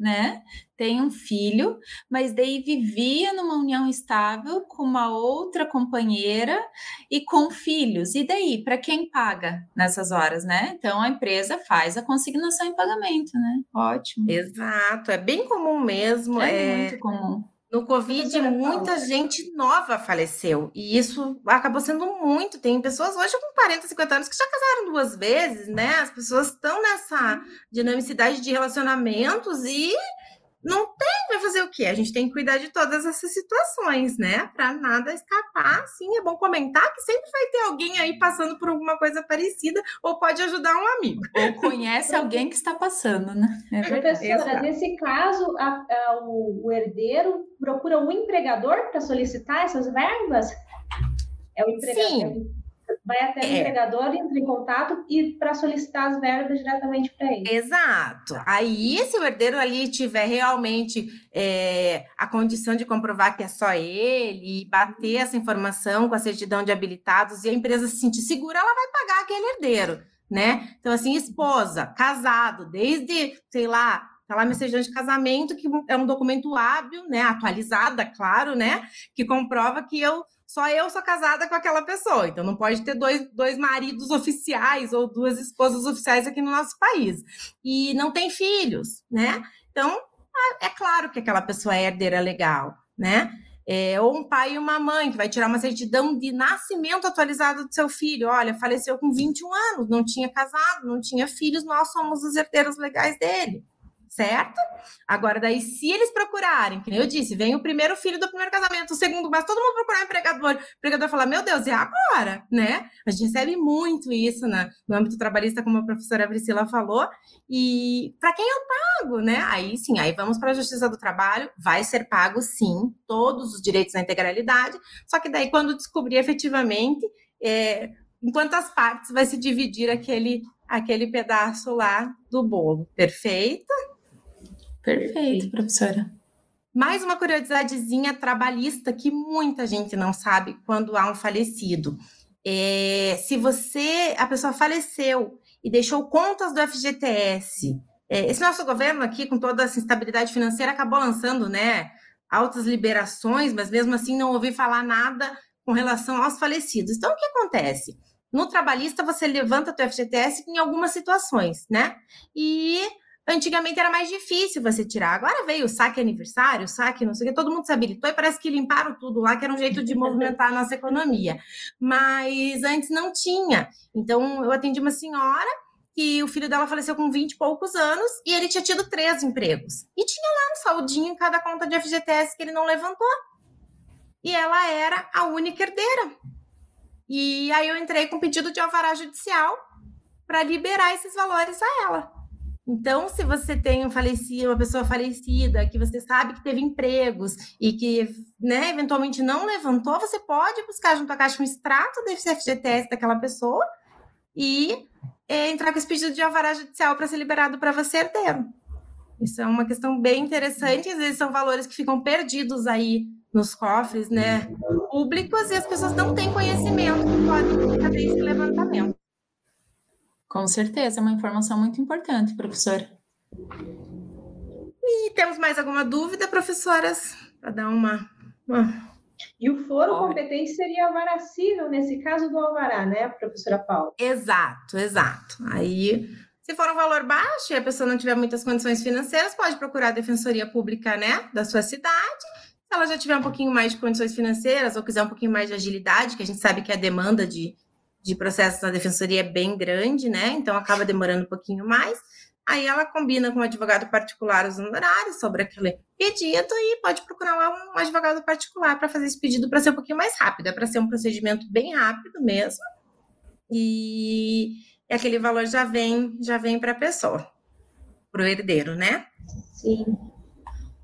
né? Tem um filho, mas daí vivia numa união estável com uma outra companheira e com filhos. E daí, para quem paga nessas horas, né? Então a empresa faz a consignação em pagamento, né? Ótimo. Exato, é bem comum mesmo. É, é... muito comum. No Covid, muita gente nova faleceu. E isso acabou sendo muito. Tem pessoas hoje com 40, 50 anos que já casaram duas vezes, né? As pessoas estão nessa dinamicidade de relacionamentos e não tem, vai fazer o quê? A gente tem que cuidar de todas essas situações, né? Para nada escapar. Sim, é bom comentar que sempre vai ter alguém aí passando por alguma coisa parecida ou pode ajudar um amigo. Ou conhece alguém que está passando, né? É Professora, nesse caso, a, a, o, o herdeiro procura um empregador para solicitar essas verbas? É o empregador. Sim vai até o é. empregador, entra em contato e para solicitar as verbas diretamente para ele. Exato. Aí, se o herdeiro ali tiver realmente é, a condição de comprovar que é só ele e bater essa informação com a certidão de habilitados e a empresa se sentir segura, ela vai pagar aquele herdeiro, né? Então, assim, esposa, casado, desde, sei lá, tá lá minha de casamento, que é um documento hábil, né, atualizada, claro, né, que comprova que eu só eu sou casada com aquela pessoa. Então não pode ter dois, dois maridos oficiais ou duas esposas oficiais aqui no nosso país. E não tem filhos, né? Então, é claro que aquela pessoa é herdeira legal, né? É, ou um pai e uma mãe que vai tirar uma certidão de nascimento atualizada do seu filho. Olha, faleceu com 21 anos, não tinha casado, não tinha filhos, nós somos os herdeiros legais dele certo? Agora, daí, se eles procurarem, que eu disse, vem o primeiro filho do primeiro casamento, o segundo, mas todo mundo procurar um empregador, o empregador falar, meu Deus, e agora? Né? A gente recebe muito isso no âmbito trabalhista, como a professora Priscila falou, e para quem eu pago, né? Aí sim, aí vamos para a Justiça do Trabalho, vai ser pago sim, todos os direitos na integralidade, só que daí, quando descobrir efetivamente, é, em quantas partes vai se dividir aquele aquele pedaço lá do bolo. Perfeito? Perfeito, professora. Mais uma curiosidadezinha trabalhista que muita gente não sabe quando há um falecido. É, se você, a pessoa faleceu e deixou contas do FGTS, é, esse nosso governo aqui, com toda essa instabilidade financeira, acabou lançando, né, altas liberações, mas mesmo assim não ouvi falar nada com relação aos falecidos. Então, o que acontece? No trabalhista, você levanta o teu FGTS em algumas situações, né? E antigamente era mais difícil você tirar. Agora veio o saque aniversário, saque não sei o que, todo mundo se habilitou e parece que limparam tudo lá, que era um jeito de movimentar a nossa economia. Mas antes não tinha. Então, eu atendi uma senhora que o filho dela faleceu com 20 e poucos anos e ele tinha tido três empregos. E tinha lá um saldinho em cada conta de FGTS que ele não levantou. E ela era a única herdeira. E aí eu entrei com pedido de alvará judicial para liberar esses valores a ela. Então, se você tem um falecido, uma pessoa falecida, que você sabe que teve empregos e que, né, eventualmente não levantou, você pode buscar junto à Caixa um extrato desse FGTS daquela pessoa e é, entrar com esse pedido de alvará judicial para ser liberado para você herdeiro. Isso é uma questão bem interessante, às vezes são valores que ficam perdidos aí nos cofres, né, públicos e as pessoas não têm conhecimento que podem fazer esse levantamento. Com certeza, é uma informação muito importante, professor. E temos mais alguma dúvida, professoras, para dar uma, uma... E o foro competente seria avaracível nesse caso do alvará, né, professora Paula? Exato, exato. Aí, se for um valor baixo e a pessoa não tiver muitas condições financeiras, pode procurar a defensoria pública, né, da sua cidade se ela já tiver um pouquinho mais de condições financeiras ou quiser um pouquinho mais de agilidade, que a gente sabe que a demanda de, de processos na defensoria é bem grande, né? Então acaba demorando um pouquinho mais. Aí ela combina com um advogado particular os honorários sobre aquele pedido e pode procurar um advogado particular para fazer esse pedido para ser um pouquinho mais rápido. É para ser um procedimento bem rápido mesmo. E aquele valor já vem, já vem para a pessoa, para o herdeiro, né? Sim.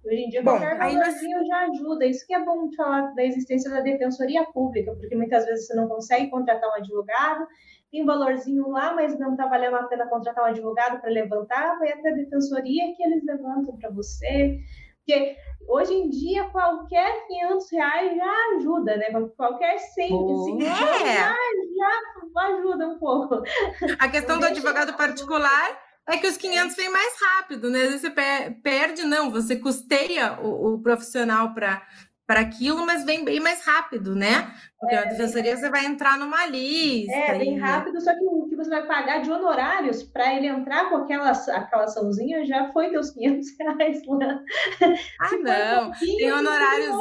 Hoje em dia, bom, qualquer valorzinho já ajuda. Isso que é bom falar da existência da defensoria pública, porque muitas vezes você não consegue contratar um advogado, tem um valorzinho lá, mas não está valendo a pena contratar um advogado para levantar, vai até a defensoria que eles levantam para você. Porque hoje em dia, qualquer 500 reais já ajuda, né? Qualquer 100, oh, é. já, já ajuda um pouco. A questão do advogado particular é que os 500 vem mais rápido, né? Às vezes você perde, não, você custeia o, o profissional para para aquilo, mas vem bem mais rápido, né? Porque é, na defensoria você vai entrar numa lista. É, bem e... rápido, só que o que você vai pagar de honorários para ele entrar com aquela, aquela açãozinha já foi teus 500 reais lá. Ah, não. Tem honorários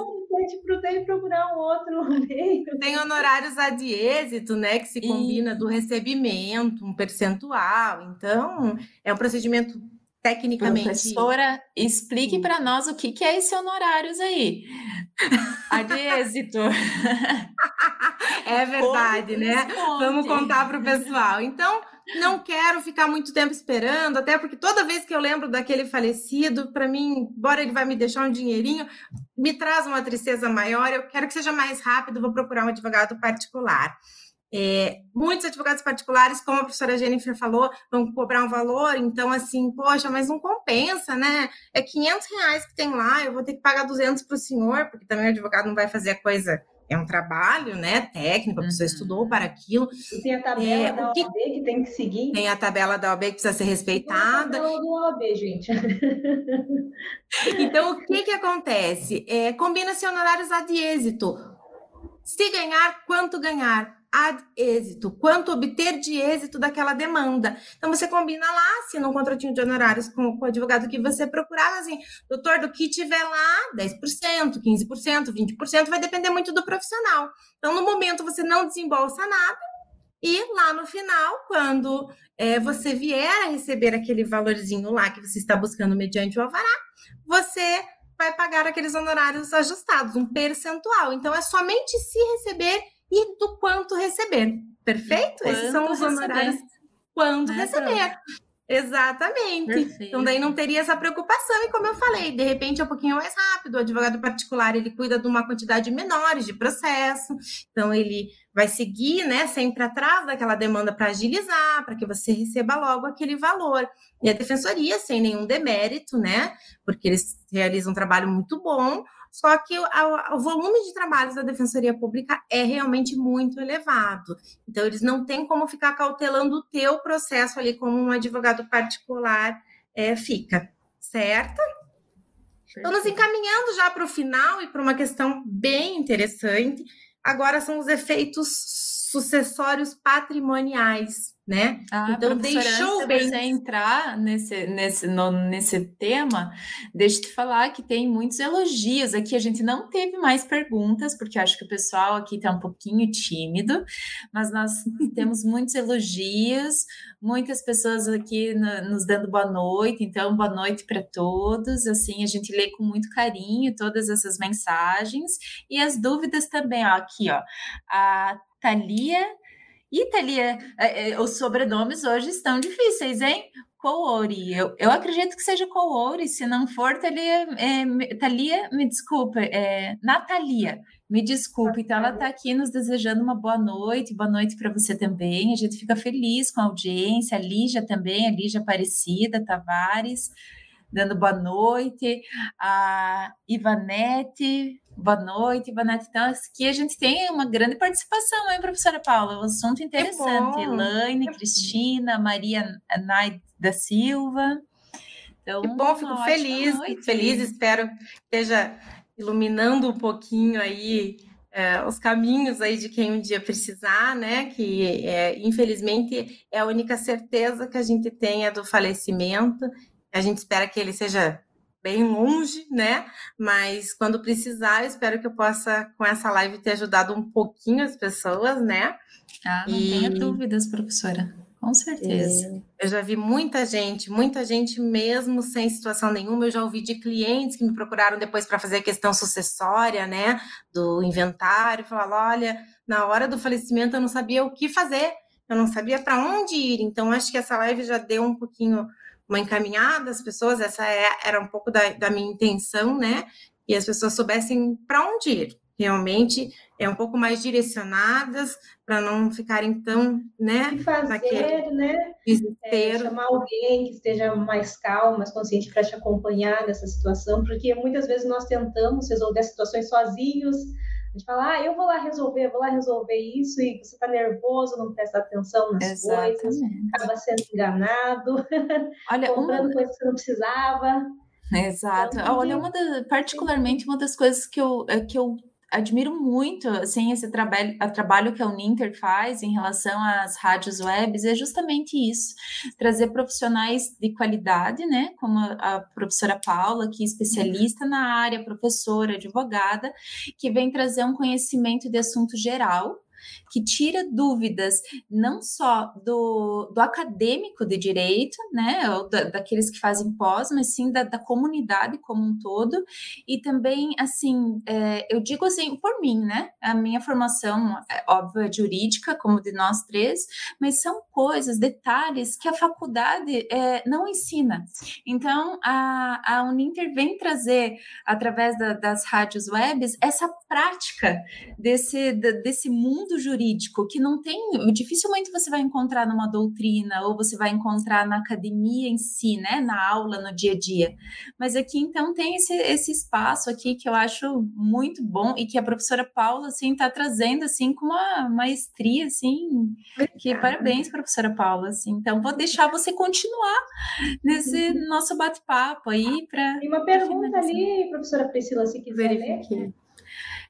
tem que procurar um outro meio. Tem honorários de êxito, né? Que se combina e... do recebimento, um percentual. Então, é um procedimento tecnicamente. Professora, explique para nós o que, que é esse honorários aí. A de êxito. É verdade, né? Vamos contar para o pessoal. Então, não quero ficar muito tempo esperando, até porque toda vez que eu lembro daquele falecido, para mim, embora ele vai me deixar um dinheirinho, me traz uma tristeza maior. Eu quero que seja mais rápido, vou procurar um advogado particular. É, muitos advogados particulares, como a professora Jennifer falou, vão cobrar um valor, então assim, poxa, mas não compensa, né? É 500 reais que tem lá, eu vou ter que pagar 200 para o senhor, porque também o advogado não vai fazer a coisa é um trabalho, né, técnico, a pessoa uhum. estudou para aquilo. E tem a tabela é, da OAB que, que, tem que seguir. Tem a tabela da OAB que precisa ser respeitada. Tem a tabela do OAB, gente. então, o que que acontece? É, Combina-se honorários ad êxito. Se ganhar, quanto ganhar? Ad êxito, quanto obter de êxito daquela demanda. Então, você combina lá, se um contratinho de honorários com, com o advogado que você procurar, assim, doutor, do que tiver lá, 10%, 15%, 20%, vai depender muito do profissional. Então, no momento, você não desembolsa nada, e lá no final, quando é, você vier a receber aquele valorzinho lá que você está buscando mediante o alvará, você vai pagar aqueles honorários ajustados, um percentual. Então, é somente se receber e do quanto receber. Perfeito? Esses são os honorários. Quando né, receber. Exatamente. Perfeito. Então daí não teria essa preocupação e como eu falei, de repente é um pouquinho mais rápido. O advogado particular ele cuida de uma quantidade menor de processo, então ele vai seguir, né, sempre atrás daquela demanda para agilizar, para que você receba logo aquele valor. E a defensoria sem nenhum demérito, né, porque eles realizam um trabalho muito bom, só que o, o, volume de trabalhos da Defensoria Pública é realmente muito elevado. Então, eles não têm como ficar cautelando o teu processo ali como um advogado particular é, fica, certo? Então, nos encaminhando já para o final e para uma questão bem interessante, agora são os efeitos sucessórios patrimoniais, né? Ah, então deixou bem você entrar nesse nesse no, nesse tema, deixa eu te falar que tem muitos elogios aqui. A gente não teve mais perguntas porque acho que o pessoal aqui está um pouquinho tímido, mas nós temos muitos elogios, muitas pessoas aqui no, nos dando boa noite. Então, boa noite para todos. Assim, a gente lê com muito carinho todas essas mensagens e as dúvidas também. Ó, aqui, ó, a Thalia Italia, é, é, os sobrenomes hoje estão difíceis, hein? Coori, eu, eu acredito que seja Coori, se não for, Thalia, é, Thalia me desculpa, é, Natalia, me desculpe. Então, ela está aqui nos desejando uma boa noite, boa noite para você também. A gente fica feliz com a audiência, a Lígia também, a Lígia Aparecida Tavares, dando boa noite, a Ivanete, Boa noite, boa noite. Então, aqui a gente tem uma grande participação, hein, professora Paula? Um assunto interessante. Elaine, Cristina, Maria Nai da Silva. Então, que bom, fico feliz, feliz, espero que esteja iluminando um pouquinho aí é, os caminhos aí de quem um dia precisar, né? Que é, infelizmente é a única certeza que a gente tem é do falecimento. A gente espera que ele seja bem longe, né? Mas quando precisar, eu espero que eu possa, com essa live, ter ajudado um pouquinho as pessoas, né? Ah, não e... tenha dúvidas, professora. Com certeza. É, eu já vi muita gente, muita gente mesmo sem situação nenhuma. Eu já ouvi de clientes que me procuraram depois para fazer a questão sucessória, né? Do inventário. Falaram: olha, na hora do falecimento eu não sabia o que fazer, eu não sabia para onde ir. Então, acho que essa live já deu um pouquinho uma encaminhada às pessoas, essa é, era um pouco da, da minha intenção, né? E as pessoas soubessem para onde ir. Realmente é um pouco mais direcionadas para não ficarem tão, né? E fazer, né? É, chamar alguém que esteja mais calmo, mais consciente para te acompanhar nessa situação, porque muitas vezes nós tentamos resolver situações sozinhos, a gente fala, ah, eu vou lá resolver, vou lá resolver isso, e você está nervoso, não presta atenção nas Exatamente. coisas, acaba sendo enganado, Olha, comprando uma... coisas que você não precisava. Exato. Então, Olha, uma da, particularmente uma das coisas que eu, é, que eu admiro muito assim esse trabalho, trabalho que a Uninter faz em relação às rádios webs é justamente isso, trazer profissionais de qualidade, né, como a professora Paula, que é especialista na área, professora, advogada, que vem trazer um conhecimento de assunto geral que tira dúvidas não só do, do acadêmico de direito, né, ou da, daqueles que fazem pós, mas sim da, da, comunidade como um todo, e também, assim, é, eu digo assim, por mim, né, a minha formação, é, óbvio, é jurídica, como de nós três, mas são coisas, detalhes que a faculdade é, não ensina. Então, a, a Uninter vem trazer, através da, das rádios webs, essa prática desse, desse mundo jurídico jurídico que não tem, dificilmente você vai encontrar numa doutrina ou você vai encontrar na academia em si, né, na aula, no dia a dia. Mas aqui então tem esse, esse espaço aqui que eu acho muito bom e que a professora Paula assim está trazendo assim com uma maestria assim, que parabéns professora Paula, assim. Então vou deixar você continuar nesse uhum. nosso bate-papo aí para Tem uma pergunta ali, professora Priscila, se quiser verificar.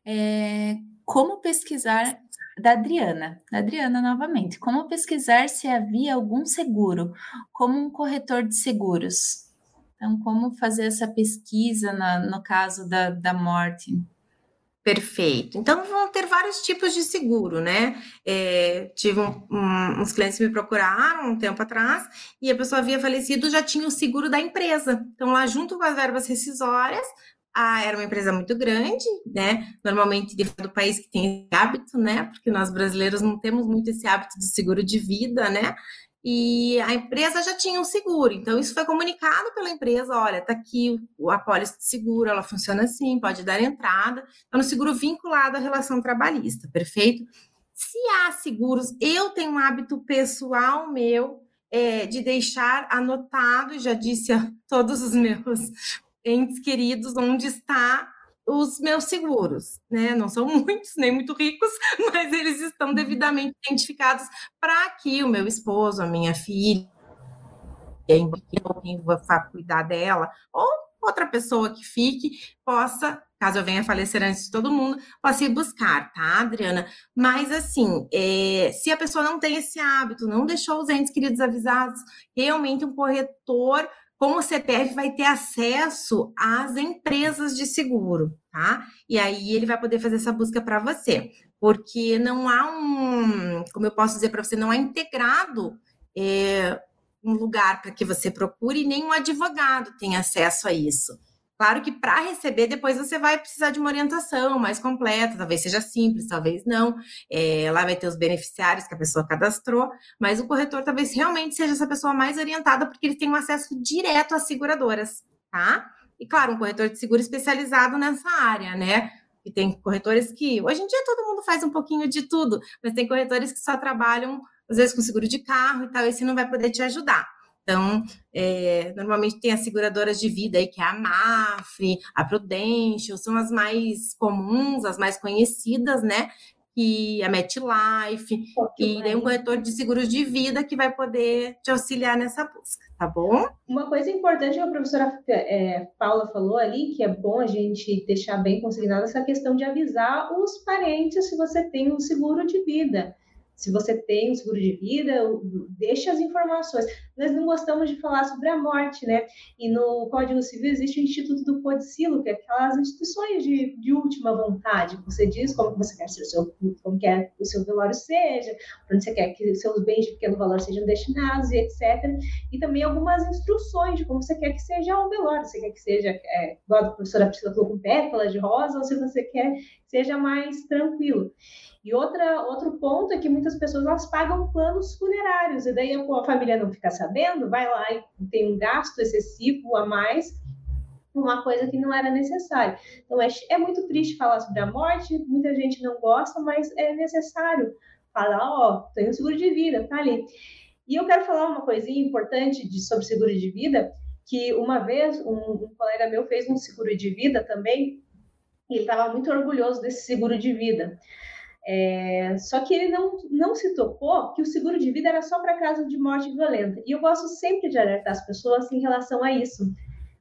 É, como pesquisar da Adriana, da Adriana novamente. Como pesquisar se havia algum seguro, como um corretor de seguros? Então, como fazer essa pesquisa na, no caso da, da morte? Perfeito. Então, vão ter vários tipos de seguro, né? É, tive um, um, uns clientes que me procuraram um tempo atrás e a pessoa havia falecido, já tinha o seguro da empresa. Então, lá junto com as verbas rescisórias, ah, era uma empresa muito grande, né? Normalmente do país que tem esse hábito, né? Porque nós brasileiros não temos muito esse hábito de seguro de vida, né? E a empresa já tinha um seguro, então isso foi comunicado pela empresa, olha, tá aqui a pólice de seguro, ela funciona assim, pode dar entrada, é um seguro vinculado à relação trabalhista, perfeito? Se há seguros, eu tenho um hábito pessoal meu é, de deixar anotado, já disse a todos os meus entes queridos onde está os meus seguros, né? Não são muitos, nem muito ricos, mas eles estão devidamente identificados para que o meu esposo, a minha filha, quem vai cuidar dela, ou outra pessoa que fique possa, caso eu venha falecer antes de todo mundo, possa ir buscar, tá, Adriana? Mas assim, é, se a pessoa não tem esse hábito, não deixou os entes queridos avisados, realmente um corretor com o CPF vai ter acesso às empresas de seguro, tá? E aí ele vai poder fazer essa busca para você, porque não há um, como eu posso dizer para você, não há integrado é, um lugar para que você procure, nem um advogado tem acesso a isso. Claro que para receber, depois você vai precisar de uma orientação mais completa, talvez seja simples, talvez não. É, lá vai ter os beneficiários que a pessoa cadastrou, mas o corretor talvez realmente seja essa pessoa mais orientada, porque ele tem um acesso direto às seguradoras, tá? E claro, um corretor de seguro especializado nessa área, né? E tem corretores que, hoje em dia todo mundo faz um pouquinho de tudo, mas tem corretores que só trabalham, às vezes, com seguro de carro e tal, esse não vai poder te ajudar. Então, é, normalmente tem as seguradoras de vida aí, que é a Mafre, a Prudential, são as mais comuns, as mais conhecidas, né? E a MetLife, e tem um corretor de seguros de vida que vai poder te auxiliar nessa busca, tá bom? Uma coisa importante que a professora é, Paula falou ali, que é bom a gente deixar bem consignado essa questão de avisar os parentes se você tem um seguro de vida se você tem um seguro de vida, deixe as informações. Nós não gostamos de falar sobre a morte, né? E no Código Civil existe o Instituto do Codicilo, que é aquelas instituições de, de última vontade. Você diz como você quer ser o seu, como quer o seu velório seja, onde você quer que seus bens de pequeno valor sejam destinados e etc. E também algumas instruções de como você quer que seja o velório. Você quer que seja, é, igual a professora Priscila falou, com pétalas de rosa, ou se você quer que seja mais tranquilo. E outra, outro ponto é que muitas pessoas elas pagam planos funerários, e daí a família não fica vai lá e tem um gasto excessivo a mais, uma coisa que não era necessária. Então é, é muito triste falar sobre a morte, muita gente não gosta, mas é necessário falar, ó, oh, tem um seguro de vida, tá ali. E eu quero falar uma coisinha importante de, sobre seguro de vida, que uma vez um, um colega meu fez um seguro de vida também, e ele estava muito orgulhoso desse seguro de vida. É, só que ele não, não se tocou que o seguro de vida era só para caso de morte violenta. E eu gosto sempre de alertar as pessoas em relação a isso.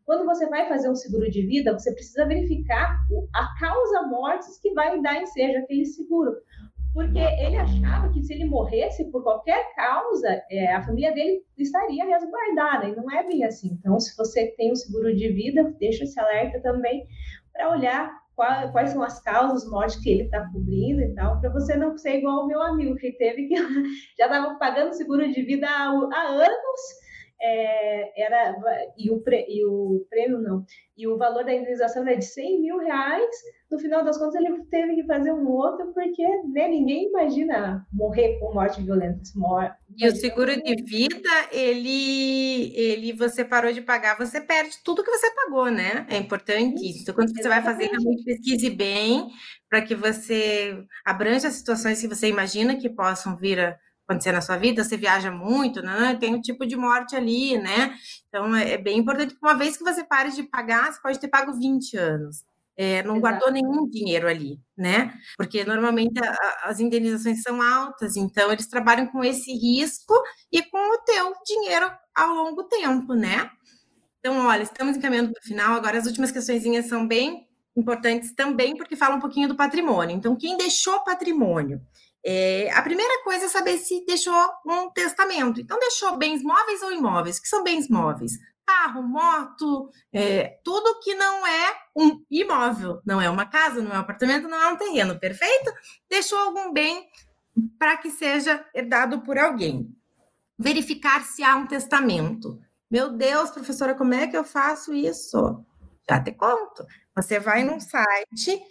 Quando você vai fazer um seguro de vida, você precisa verificar a causa mortes que vai dar ensejo aquele seguro. Porque ele achava que se ele morresse por qualquer causa, é, a família dele estaria resguardada. E não é bem assim. Então, se você tem um seguro de vida, deixa esse alerta também para olhar quais, quais são as causas mortes que ele está cobrindo e tal, para você não ser igual o meu amigo que teve que já estava pagando seguro de vida há, há anos é, era e o, pre, e o prêmio não e o valor da indenização era de 100 mil reais no final das contas ele teve que fazer um outro porque né, ninguém imagina morrer com morte violenta e o seguro de vida ele ele você parou de pagar você perde tudo que você pagou né? É importante isso. Então, quando você vai fazer realmente pesquise bem para que você abranja as situações que você imagina que possam vir a acontecer na sua vida, você viaja muito, né? Tem um tipo de morte ali, né? Então é, é bem importante uma vez que você pare de pagar, você pode ter pago 20 anos. É, não Exato. guardou nenhum dinheiro ali, né? Porque normalmente a, as indenizações são altas, então eles trabalham com esse risco e com o teu dinheiro ao longo tempo, né? Então, olha, estamos encaminhando para o final. Agora, as últimas questões são bem importantes também, porque falam um pouquinho do patrimônio. Então, quem deixou patrimônio é, a primeira coisa é saber se deixou um testamento. Então, deixou bens móveis ou imóveis? O que são bens móveis? Carro, moto, é, tudo que não é um imóvel, não é uma casa, não é um apartamento, não é um terreno, perfeito? Deixou algum bem para que seja herdado por alguém. Verificar se há um testamento. Meu Deus, professora, como é que eu faço isso? Já te conto. Você vai num site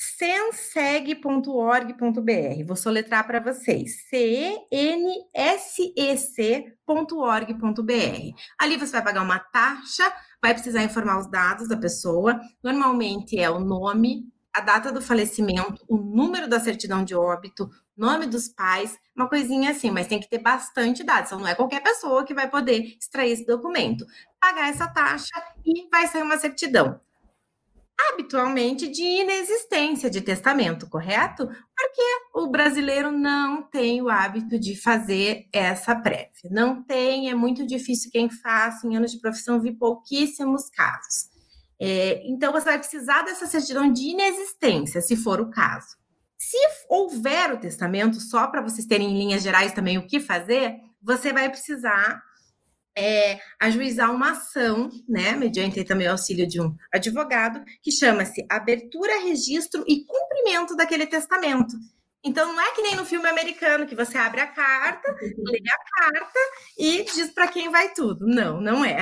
censeg.org.br. Vou soletrar para vocês. C-E-N-S-E-C.org.br. Ali você vai pagar uma taxa, vai precisar informar os dados da pessoa. Normalmente é o nome, a data do falecimento, o número da certidão de óbito, nome dos pais, uma coisinha assim, mas tem que ter bastante dados. Então, não é qualquer pessoa que vai poder extrair esse documento. Pagar essa taxa e vai sair uma certidão habitualmente de inexistência de testamento, correto? Porque o brasileiro não tem o hábito de fazer essa prévia. Não tem, é muito difícil quem faça, em anos de profissão vi pouquíssimos casos. É, então, você vai precisar dessa certidão de inexistência, se for o caso. Se houver o testamento, só para vocês terem em linhas gerais também o que fazer, você vai precisar é, ajuizar uma ação, né, mediante também o auxílio de um advogado, que chama-se abertura, registro e cumprimento daquele testamento. Então, não é que nem no filme americano, que você abre a carta, lê a carta e diz para quem vai tudo. Não, não é.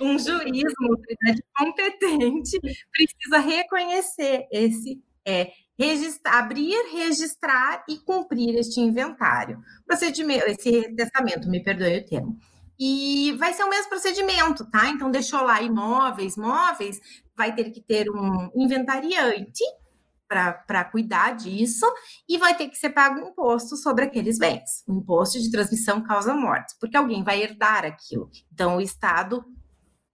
Um juiz, uma autoridade competente, precisa reconhecer esse é, registrar, abrir, registrar e cumprir este inventário. Procedimento, esse testamento, me perdoe o termo. E vai ser o mesmo procedimento, tá? Então, deixou lá imóveis, móveis, vai ter que ter um inventariante para cuidar disso e vai ter que ser pago um imposto sobre aqueles bens, o imposto de transmissão causa morte, porque alguém vai herdar aquilo. Então, o Estado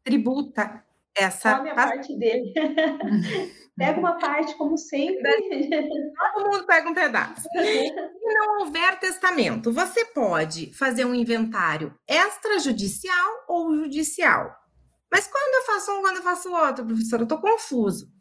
tributa essa. A parte dele. pega uma parte, como sempre. Todo mundo pega um pedaço. Se não houver testamento, você pode fazer um inventário extrajudicial ou judicial. Mas quando eu faço um, quando eu faço outro, professor, eu estou confuso.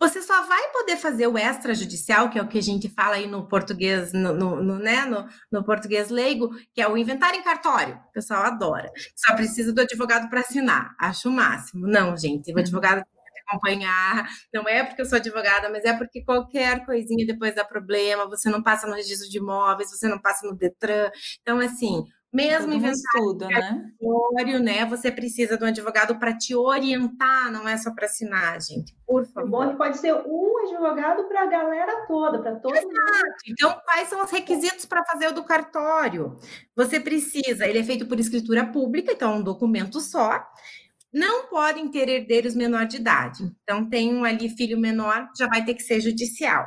Você só vai poder fazer o extrajudicial, que é o que a gente fala aí no português, no, no, no né, no, no, português leigo, que é o inventário em cartório. O pessoal adora. Só precisa do advogado para assinar. Acho o máximo. Não, gente, o advogado acompanhar. Não é porque eu sou advogada, mas é porque qualquer coisinha depois dá problema. Você não passa no registro de imóveis, você não passa no Detran. Então, assim, mesmo inventário, né? né? Você precisa de um advogado para te orientar, não é só para assinar, gente. Por favor. É bom que pode ser um advogado para a galera toda, para todo Exato. mundo. Então, quais são os requisitos para fazer o do cartório? Você precisa, ele é feito por escritura pública, então é um documento só. Não podem ter herdeiros menor de idade. Então, tem um ali filho menor, já vai ter que ser judicial.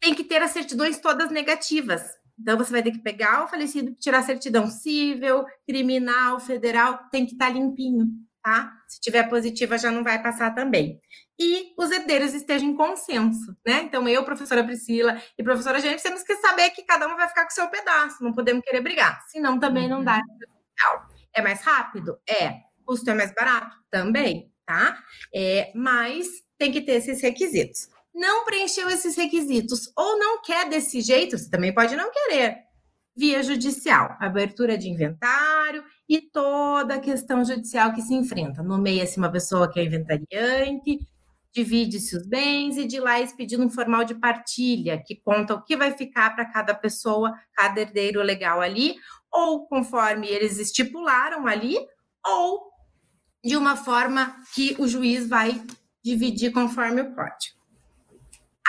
Tem que ter as certidões todas negativas então, você vai ter que pegar o falecido, tirar a certidão civil, criminal, federal, tem que estar tá limpinho, tá? Se tiver positiva, já não vai passar também. E os herdeiros estejam em consenso, né? Então, eu, professora Priscila e professora Gente, temos que saber que cada um vai ficar com o seu pedaço, não podemos querer brigar, senão também não dá. Uhum. É mais rápido? É. Custo é mais barato? Também, tá? É, mas tem que ter esses requisitos não preencheu esses requisitos ou não quer desse jeito, você também pode não querer. Via judicial, abertura de inventário e toda a questão judicial que se enfrenta. Nomeia-se uma pessoa que é inventariante, divide-se os bens e de lá é expedido um formal de partilha que conta o que vai ficar para cada pessoa, cada herdeiro legal ali, ou conforme eles estipularam ali, ou de uma forma que o juiz vai dividir conforme o código.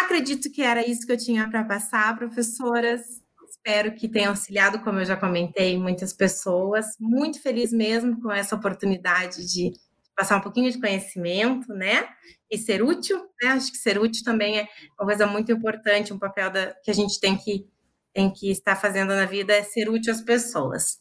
Acredito que era isso que eu tinha para passar, professoras. Espero que tenha auxiliado, como eu já comentei, muitas pessoas. Muito feliz mesmo com essa oportunidade de passar um pouquinho de conhecimento, né? E ser útil, né? Acho que ser útil também é uma coisa muito importante, um papel da, que a gente tem que, tem que estar fazendo na vida é ser útil às pessoas.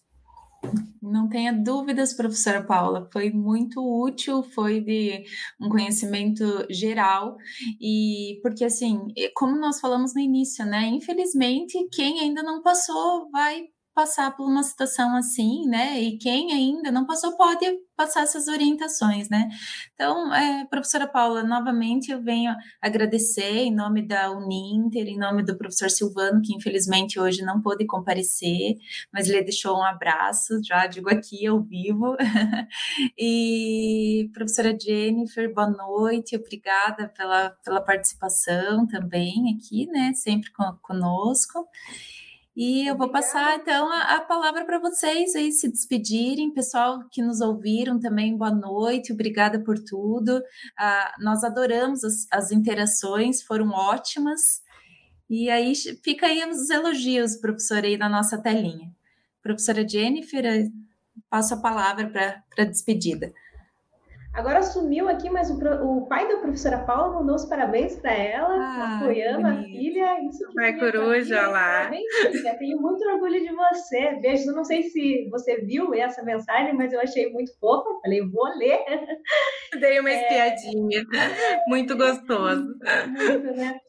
Não tenha dúvidas, professora Paula, foi muito útil, foi de um conhecimento geral, e porque assim, como nós falamos no início, né? Infelizmente, quem ainda não passou vai passar por uma situação assim, né? E quem ainda não passou pode passar essas orientações, né? Então, é, professora Paula, novamente eu venho agradecer em nome da Uninter, em nome do professor Silvano, que infelizmente hoje não pôde comparecer, mas ele deixou um abraço, já digo aqui ao vivo. e professora Jennifer, boa noite, obrigada pela, pela participação também aqui, né? Sempre conosco. E eu vou passar então a, a palavra para vocês aí se despedirem, pessoal que nos ouviram também, boa noite, obrigada por tudo. Ah, nós adoramos as, as interações, foram ótimas. E aí fica aí os elogios, professora, aí na nossa telinha. Professora Jennifer, passo a palavra para a despedida. Agora sumiu aqui, mas o, o pai da professora Paula mandou os parabéns para ela, ah, apoiando a filha. Isso que Pai coruja lá. Parabéns, filha. Tenho muito orgulho de você. Beijo. Não sei se você viu essa mensagem, mas eu achei muito fofa. Falei, vou ler. Dei uma é... espiadinha. Muito gostoso. Muito, né?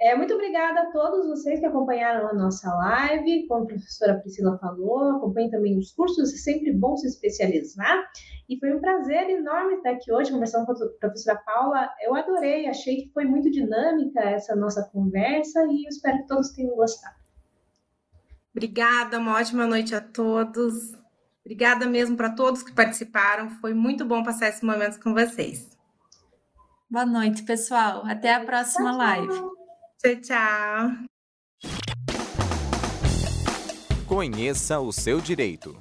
É, muito obrigada a todos vocês que acompanharam a nossa live, como a professora Priscila falou, acompanhem também os cursos, é sempre bom se especializar. E foi um prazer enorme estar aqui hoje conversando com a professora Paula. Eu adorei, achei que foi muito dinâmica essa nossa conversa e espero que todos tenham gostado. Obrigada, uma ótima noite a todos. Obrigada mesmo para todos que participaram. Foi muito bom passar esse momento com vocês. Boa noite, pessoal. Até a próxima tchau, live. Tchau, tchau. Conheça o seu direito.